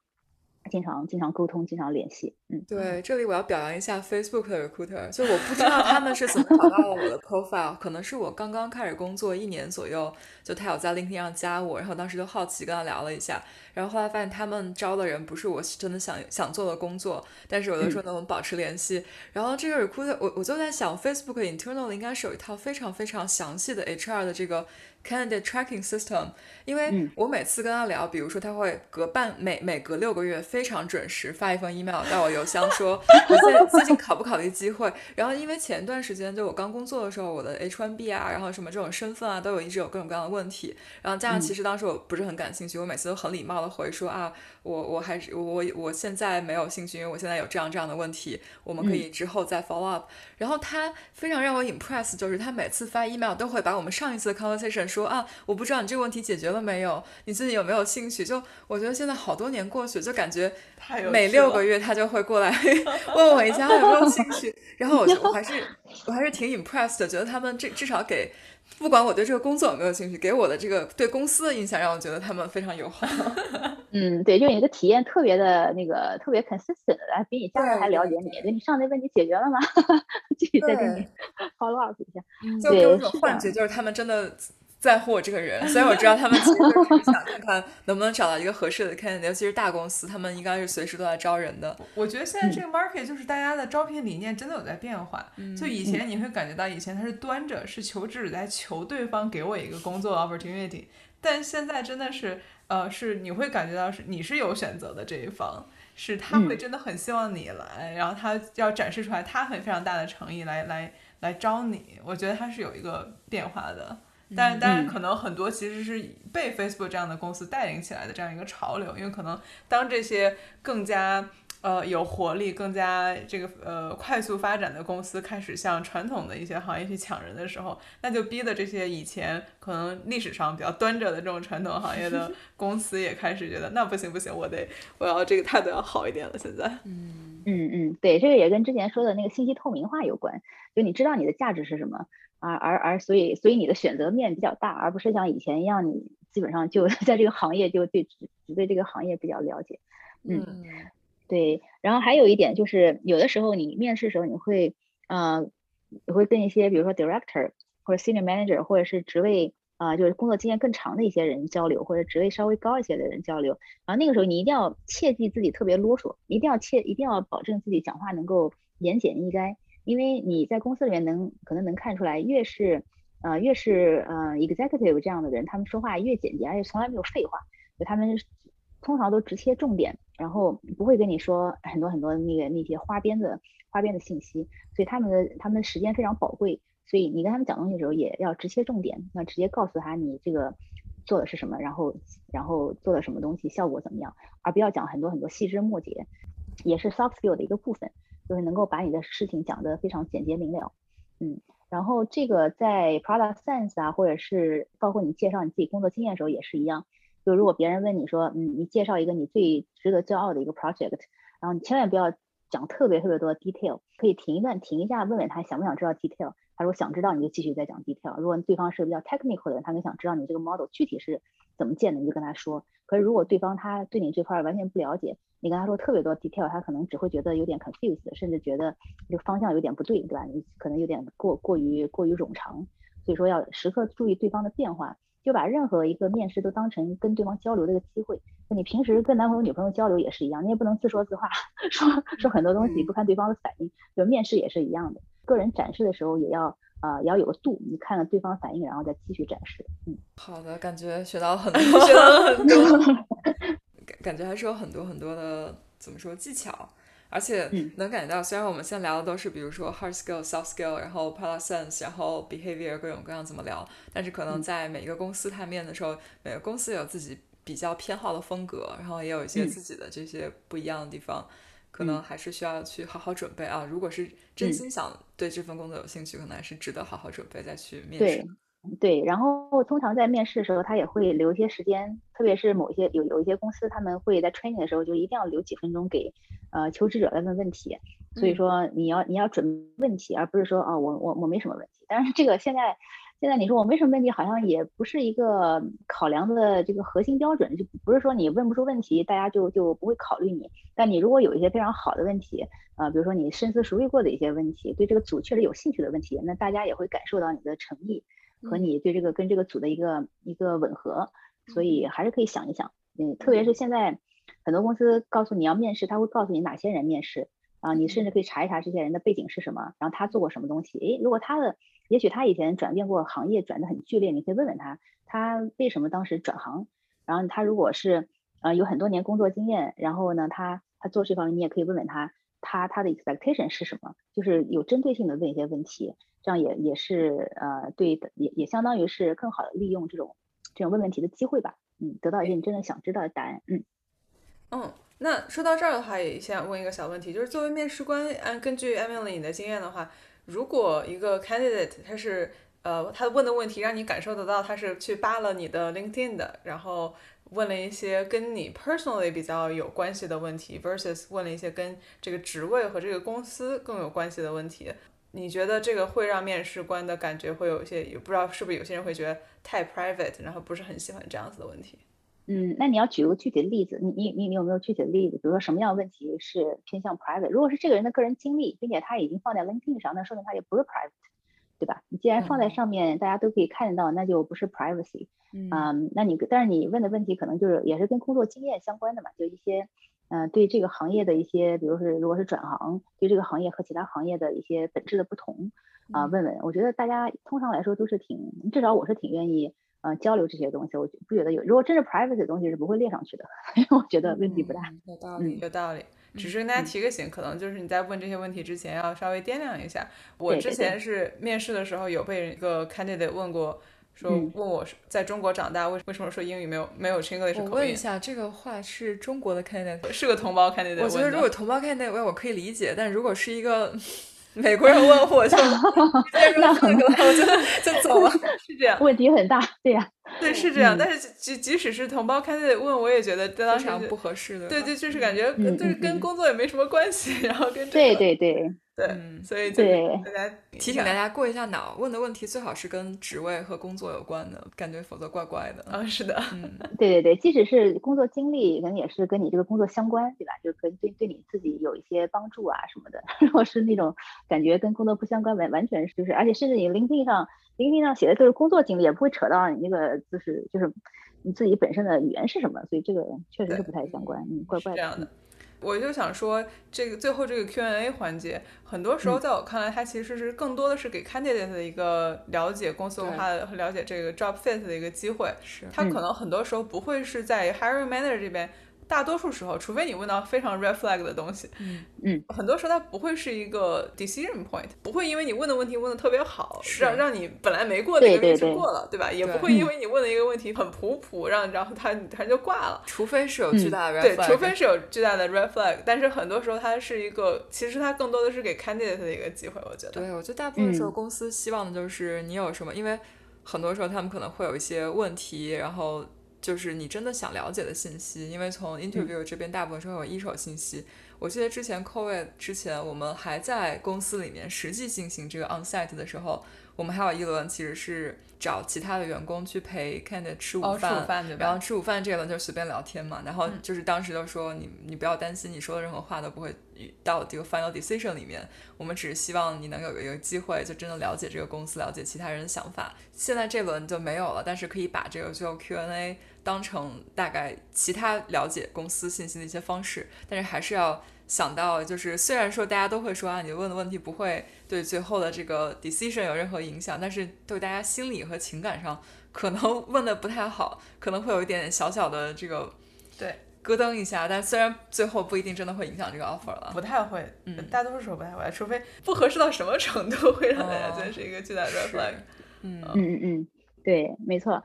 经常经常沟通，经常联系。嗯，对，这里我要表扬一下 Facebook 的 recruiter，就我不知道他们是怎么找到了我的 profile，可能是我刚刚开始工作一年左右，就他有在 LinkedIn 上加我，然后当时就好奇跟他聊了一下，然后后来发现他们招的人不是我真的想想做的工作，但是有的时候呢我们保持联系。然后这个 recruiter，我我就在想 Facebook internal 应该是有一套非常非常详细的 HR 的这个。Candidate tracking system，因为我每次跟他聊，比如说他会隔半每每隔六个月非常准时发一封 email 到我邮箱，说 我最最近考不考虑机会。然后因为前一段时间就我刚工作的时候，我的 H1B 啊，然后什么这种身份啊，都有一直有各种各样的问题。然后加上其实当时我不是很感兴趣，我每次都很礼貌的回说啊，我我还是我我现在没有兴趣，因为我现在有这样这样的问题，我们可以之后再 follow up。然后他非常让我 impress，就是他每次发 email 都会把我们上一次的 conversation 说啊，我不知道你这个问题解决了没有，你自己有没有兴趣？就我觉得现在好多年过去，就感觉每六个月他就会过来 问我一下有没有兴趣。然后我我还是我还是挺 impressed 的，觉得他们这至少给。不管我对这个工作有没有兴趣，给我的这个对公司的印象让我觉得他们非常友好。嗯，对，就你的体验特别的那个特别 consistent，来比你家人还了解你。对你上那问题解决了吗？继续再给你 follow up 一下。就给我一种幻觉，就是他们真的。在乎我这个人，所以我知道他们其实就是想看看能不能找到一个合适的 candidate，尤其是大公司，他们应该是随时都在招人的。我觉得现在这个 market 就是大家的招聘理念真的有在变化。就以前你会感觉到以前他是端着是求职者在求对方给我一个工作 opportunity，但现在真的是呃是你会感觉到是你是有选择的这一方，是他会真的很希望你来，然后他要展示出来他很非常大的诚意来来来招你。我觉得他是有一个变化的。但是，当然，可能很多其实是被 Facebook 这样的公司带领起来的这样一个潮流，因为可能当这些更加呃有活力、更加这个呃快速发展的公司开始向传统的一些行业去抢人的时候，那就逼的这些以前可能历史上比较端着的这种传统行业的 公司也开始觉得那不行不行，我得我要这个态度要好一点了。现在，嗯嗯嗯，对，这个也跟之前说的那个信息透明化有关，就你知道你的价值是什么。而而而所以所以你的选择面比较大，而不是像以前一样，你基本上就 在这个行业就对只只对这个行业比较了解。嗯，对。然后还有一点就是，有的时候你面试的时候，你会呃，你会跟一些比如说 director 或者 senior manager 或者是职位啊，就是工作经验更长的一些人交流，或者职位稍微高一些的人交流。然后那个时候你一定要切记自己特别啰嗦，一定要切一定要保证自己讲话能够言简意赅。因为你在公司里面能可能能看出来，越是呃越是呃 executive 这样的人，他们说话越简洁，而且从来没有废话，就他们通常都直切重点，然后不会跟你说很多很多那个那些花边的花边的信息，所以他们的他们的时间非常宝贵，所以你跟他们讲东西的时候也要直切重点，那直接告诉他你这个做的是什么，然后然后做了什么东西，效果怎么样，而不要讲很多很多细枝末节，也是 soft skill 的一个部分。就是能够把你的事情讲得非常简洁明了，嗯，然后这个在 product sense 啊，或者是包括你介绍你自己工作经验的时候也是一样。就如果别人问你说，嗯，你介绍一个你最值得骄傲的一个 project，然后你千万不要讲特别特别多 detail，可以停一段，停一下，问问他想不想知道 detail。他说想知道，你就继续再讲 detail。如果对方是比较 technical 的人，他更想知道你这个 model 具体是怎么建的，你就跟他说。可是如果对方他对你这块完全不了解，你跟他说特别多 detail，他可能只会觉得有点 confused，甚至觉得这个方向有点不对，对吧？你可能有点过过于过于冗长。所以说要时刻注意对方的变化。就把任何一个面试都当成跟对方交流的一个机会。你平时跟男朋友、女朋友交流也是一样，你也不能自说自话，说说很多东西不看对方的反应。就面试也是一样的，个人展示的时候也要啊，也要有个度，你看了对方反应，然后再继续展示。嗯，好的，感觉学到很多，学到很多，感感觉还是有很多很多的怎么说技巧。而且能感觉到，虽然我们现在聊的都是比如说 hard skill、soft skill，然后 product sense，然后 behavior 各种各样怎么聊，但是可能在每一个公司探面的时候，每个公司有自己比较偏好的风格，然后也有一些自己的这些不一样的地方，可能还是需要去好好准备啊。如果是真心想对这份工作有兴趣，可能还是值得好好准备再去面试。对，然后通常在面试的时候，他也会留一些时间，特别是某一些有有一些公司，他们会在 training 的时候就一定要留几分钟给呃求职者来问问题。所以说你要你要准问题，而不是说哦我我我没什么问题。但是这个现在现在你说我没什么问题，好像也不是一个考量的这个核心标准，就不是说你问不出问题，大家就就不会考虑你。但你如果有一些非常好的问题，呃，比如说你深思熟虑过的一些问题，对这个组确实有兴趣的问题，那大家也会感受到你的诚意。和你对这个跟这个组的一个一个吻合，所以还是可以想一想，嗯，特别是现在很多公司告诉你要面试，他会告诉你哪些人面试啊，你甚至可以查一查这些人的背景是什么，然后他做过什么东西，诶，如果他的也许他以前转变过行业，转的很剧烈，你可以问问他，他为什么当时转行，然后他如果是呃有很多年工作经验，然后呢，他他做这方面，你也可以问问他，他他的 expectation 是什么，就是有针对性的问一些问题。这样也也是呃对的，也也相当于是更好的利用这种这种问问题的机会吧，嗯，得到一些你真的想知道的答案，嗯嗯，那说到这儿的话，也想问一个小问题，就是作为面试官，按根据 Emily 你的经验的话，如果一个 candidate 他是呃他问的问题让你感受得到他是去扒了你的 LinkedIn 的，然后问了一些跟你 personally 比较有关系的问题，versus 问了一些跟这个职位和这个公司更有关系的问题。你觉得这个会让面试官的感觉会有一些，也不知道是不是有些人会觉得太 private，然后不是很喜欢这样子的问题。嗯，那你要举个具体的例子，你你你你有没有具体的例子？比如说什么样的问题是偏向 private？如果是这个人的个人经历，并且他已经放在 LinkedIn 上，那说明他也不是 private，对吧？你既然放在上面，大家都可以看得到，那就不是 privacy。嗯，那你但是你问的问题可能就是也是跟工作经验相关的嘛，就一些。嗯，对这个行业的一些，比如是如果是转行，对这个行业和其他行业的一些本质的不同啊，问问。我觉得大家通常来说都是挺，至少我是挺愿意呃交流这些东西。我不觉得有，如果真是 private 的东西是不会列上去的，因为我觉得问题不大。有道理，有道理。只是跟大家提个醒，可能就是你在问这些问题之前要稍微掂量一下。我之前是面试的时候有被一个 candidate 问过。说问我在中国长大，为为什么说英语没有没有 Chinglish 口音？我问一下，这个话是中国的 candidate，是个同胞 candidate。我觉得如果同胞 candidate 我可以理解，但如果是一个 美国人问我就 那很我觉得就走了，是这样。问题很大，对呀。对，是这样。但是即即使是同胞 candidate 问，我也觉得非常不合适的。对对，就是感觉就是跟工作也没什么关系，然后跟对对对。对，所以对大家提醒大家过一下脑，问的问题最好是跟职位和工作有关的，感觉否则怪怪的。啊，是的，嗯，对对对，即使是工作经历，可能也是跟你这个工作相关，对吧？就可以对对你自己有一些帮助啊什么的。如果是那种感觉跟工作不相关，完完全是就是，而且甚至你 LinkedIn 上 LinkedIn 上写的都是工作经历，也不会扯到你那个就是就是你自己本身的语言是什么，所以这个确实是不太相关，嗯，怪怪的。我就想说，这个最后这个 Q&A 环节，很多时候在我看来，它其实是更多的是给 candidate 的一个了解公司文化和了解这个 job fit 的一个机会。是，它可能很多时候不会是在 hiring manager 这边大多数时候，除非你问到非常 red flag 的东西，嗯。嗯，很多时候它不会是一个 decision point，不会因为你问的问题问的特别好，让让你本来没过的一个面试对对对。过了，对吧？也不会因为你问的一个问题很普普，让然后他他就挂了。除非是有巨大的 red 对，flag，除非是有巨大的 red flag，但是很多时候它是一个，其实它更多的是给 candidate 的一个机会，我觉得。对，我觉得大部分时候嗯。公司希望的就是你有什么，因为很多时候他们可能会有一些问题，然后就是你真的想了解的信息，因为从 interview 这边大部分时候有一手信息。我记得之前 COVID 之前，我们还在公司里面实际进行这个 onsite 的时候，我们还有一轮其实是找其他的员工去陪 candidate 吃午哦，吃饭，午饭？然后吃午饭这一轮就随便聊天嘛，然后嗯就是当时就说你你不要担心，你说的任何话都不会到这个 final decision 里面，我们只是希望你能有一个机会，就真的了解这个公司，了解其他人的想法。现在这轮就没有了，但是可以把这个最后 Q&A 当成大概其他了解公司信息的一些方式，但是还是要想到，就是虽然说大家都会说啊，你问的问题不会对最后的这个 decision 有任何影响，但是对大家心理和情感上可能 问的不太好，可能会有一点点小小的这个对咯噔一下，但虽然最后不一定真的会影响这个 offer 了。不太会，嗯大多数时候不太会，除非不合适到什么程度会让大家哦觉得是一个巨大的 flag。嗯嗯嗯嗯，对，没错，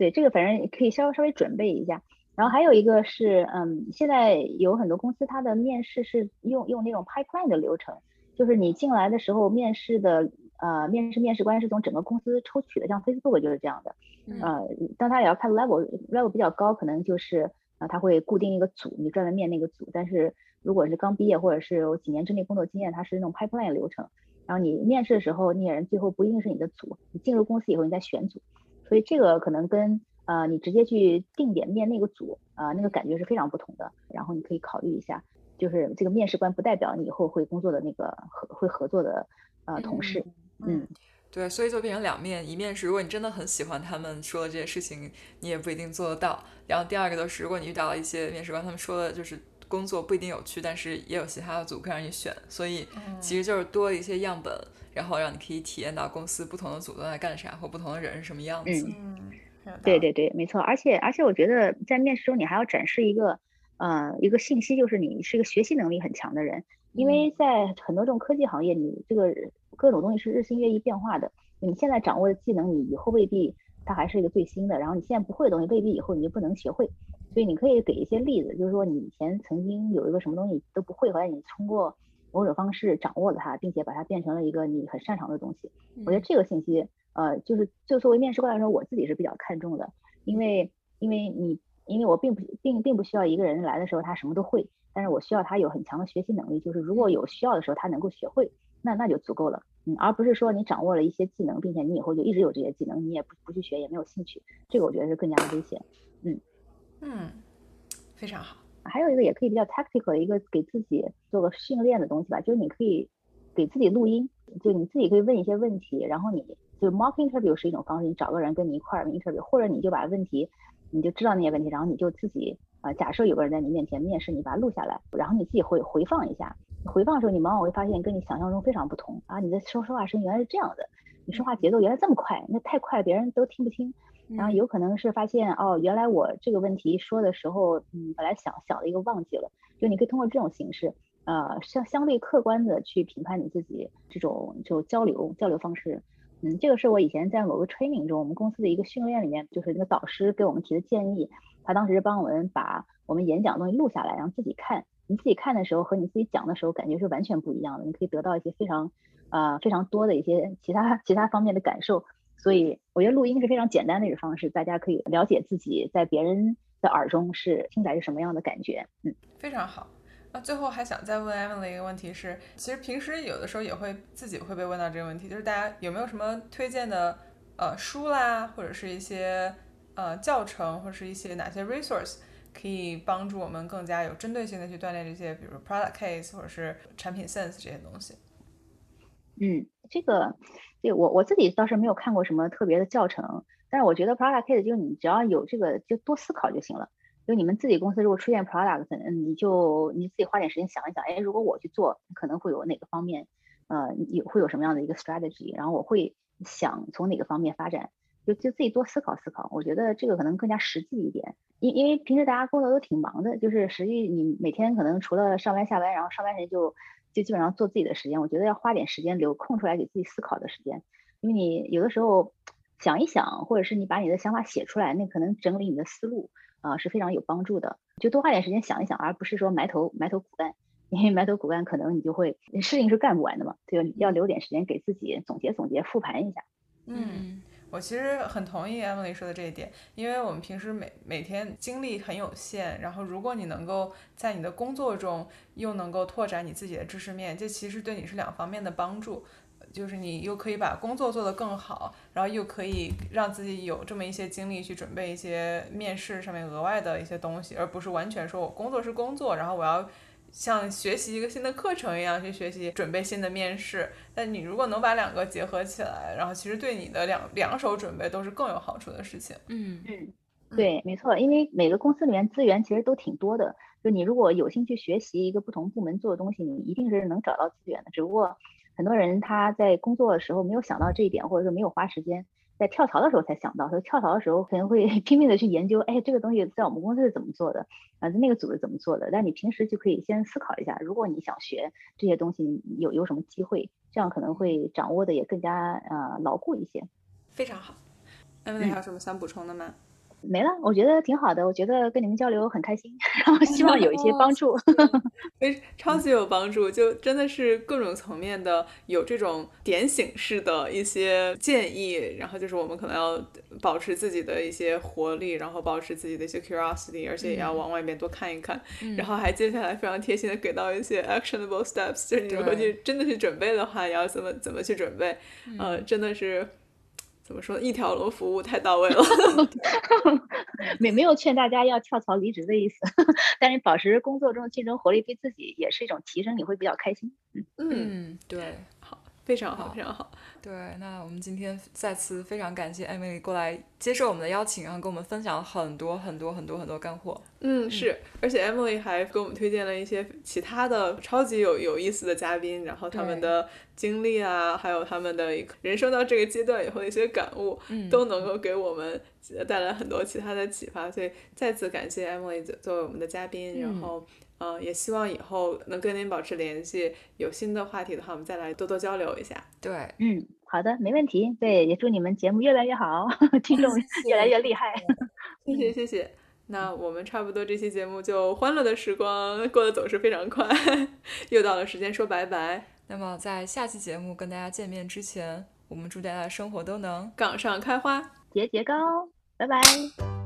对这个反正可以稍稍微准备一下。然后还有一个是，嗯，现在有很多公司它的面试是用用那种 pipeline 的流程，就是你进来的时候，面试的呃面试面试官是从整个公司抽取的，像 Facebook 就是这样的。嗯呃，但他也要看 level level 比较高，可能就是呃他会固定一个组，你专门面那个组。但是如果是刚毕业或者是有几年之内工作经验，它是那种 pipeline 流程。然后你面试的时候，那些人最后不一定是你的组，你进入公司以后你再选组，所以这个可能跟呃你直接去定点面那个组啊、呃那个感觉是非常不同的。然后你可以考虑一下，就是这个面试官不代表你以后会工作的那个合会合作的呃同事，嗯对，所以就变成两面，一面是如果你真的很喜欢他们说的这些事情，你也不一定做得到。然后第二个就是，如果你遇到了一些面试官，他们说的就是工作不一定有趣，但是也有其他的组可以让你选，所以其实就是多了一些样本，然后让你可以体验到公司不同的组都在干啥，或不同的人是什么样子。嗯对对对，没错，而且而且我觉得在面试中你还要展示一个呃一个信息，就是你是一个学习能力很强的人，因为在很多这种科技行业，你这个各种东西是日新月异变化的，你现在掌握的技能，你以后未必它还是一个最新的，然后你现在不会的东西，未必以后你就不能学会，所以你可以给一些例子，就是说你以前曾经有一个什么东西都不会，后来你通过某种方式掌握了它，并且把它变成了一个你很擅长的东西。我觉得这个信息，呃，就是就作为面试官来说，我自己是比较看重的，因为因为你因为我并不并并不需要一个人来的时候他什么都会，但是我需要他有很强的学习能力，就是如果有需要的时候他能够学会，那那就足够了，嗯，而不是说你掌握了一些技能，并且你以后就一直有这些技能，你也不不去学，也没有兴趣，这个我觉得是更加的危险。嗯嗯，非常好。还有一个也可以比较 tactical 的一个给自己做个训练的东西吧，就是你可以给自己录音，就你自己可以问一些问题，然后你就 mock interview 是一种方式，你找个人跟你一块儿 interview，或者你就把问题，你就知道那些问题，然后你就自己呃，假设有个人在你面前面试，你把它录下来，然后你自己回回放一下，回放的时候你往往会发现跟你想象中非常不同啊，你的说说话声原来是这样的，你说话节奏原来这么快，那太快别人都听不清。然后有可能是发现哦，原来我这个问题说的时候，嗯，本来想想的一个忘记了，就你可以通过这种形式，呃，相相对客观的去评判你自己这种就交流交流方式。嗯，这个是我以前在某个 training 中，我们公司的一个训练里面，就是那个导师给我们提的建议，他当时是帮我们把我们演讲的东西录下来，然后自己看。你自己看的时候和你自己讲的时候感觉是完全不一样的，你可以得到一些非常呃非常多的一些其他其他方面的感受。所以我觉得录音是非常简单的一个方式，大家可以了解自己在别人的耳中是听起来是什么样的感觉。嗯，非常好。那最后还想再问 Emily 一个问题是，其实平时有的时候也会自己会被问到这个问题，就是大家有没有什么推荐的呃书啦，或者是一些呃教程，或者是一些哪些 resource 可以帮助我们更加有针对性的去锻炼这些，比如 product case 或者是产品 sense 这些东西。嗯，这个，对我我自己倒是没有看过什么特别的教程，但是我觉得 product case 就是你只要有这个就多思考就行了。就你们自己公司如果出现 product，嗯，你就你自己花点时间想一想，哎，如果我去做，可能会有哪个方面，呃，有会有什么样的一个 strategy，然后我会想从哪个方面发展，就就自己多思考思考。我觉得这个可能更加实际一点。因因为平时大家工作都挺忙的，就是实际你每天可能除了上班下班，然后上班时间就就基本上做自己的时间。我觉得要花点时间留空出来给自己思考的时间，因为你有的时候想一想，或者是你把你的想法写出来，那可能整理你的思路啊是非常有帮助的。就多花点时间想一想，而不是说埋头埋头苦干，因为埋头苦干可能你就会事情是干不完的嘛，就要留点时间给自己总结总结、复盘一下。嗯。我其实很同意 Emily 说的这一点，因为我们平时每每天精力很有限，然后如果你能够在你的工作中又能够拓展你自己的知识面，这其实对你是两方面的帮助，就是你又可以把工作做得更好，然后又可以让自己有这么一些精力去准备一些面试上面额外的一些东西，而不是完全说我工作是工作，然后我要。像学习一个新的课程一样去学习，准备新的面试。但你如果能把两个结合起来，然后其实对你的两两手准备都是更有好处的事情。嗯嗯，对，没错，因为每个公司里面资源其实都挺多的。就你如果有兴趣学习一个不同部门做的东西，你一定是能找到资源的。只不过很多人他在工作的时候没有想到这一点，或者说没有花时间。在跳槽的时候才想到，说跳槽的时候可能会 拼命的去研究，哎，这个东西在我们公司是怎么做的，啊，在那个组是怎么做的。但你平时就可以先思考一下，如果你想学这些东西，有有什么机会，这样可能会掌握的也更加呃牢固一些。非常好。艾文，你还有什么想补充的吗？没了，我觉得挺好的。我觉得跟你们交流很开心，然后希望有一些帮助 非超级有帮助。就真的是各种层面的有这种点醒式的一些建议，然后就是我们可能要保持自己的一些活力，然后保持自己的一些 curiosity，而且也要往外面多看一看。然后还接下来非常贴心的给到一些 actionable steps，就是你如果去真的去准备的话，你要怎么怎么去准备？呃，真的是。怎么说？一条龙服务太到位了，没没有劝大家要跳槽离职的意思，但是保持工作中的竞争活力，对自己也是一种提升，你会比较开心。嗯，对，好，非常好，非常好。对，那我们今天再次非常感谢艾米丽过来接受我们的邀请，然后跟我们分享了很多很多很多很多干货。嗯，是，而且 Emily 还给我们推荐了一些其他的超级有有意思的嘉宾，然后他们的经历啊，还有他们的人生到这个阶段以后的一些感悟，都能够给我们带来很多其他的启发。所以再次感谢 Emily 作为我们的嘉宾，然后。嗯，也希望以后能跟您保持联系，有新的话题的话，我们再来多多交流一下。对，嗯，好的，没问题。对，也祝你们节目越来越好，听众越来越厉害。谢谢，谢谢。那我们差不多这期节目就欢乐的时光过得总是非常快，又到了时间说拜拜。那么在下期节目跟大家见面之前，我们祝大家生活都能岗上开花，节节高，拜拜。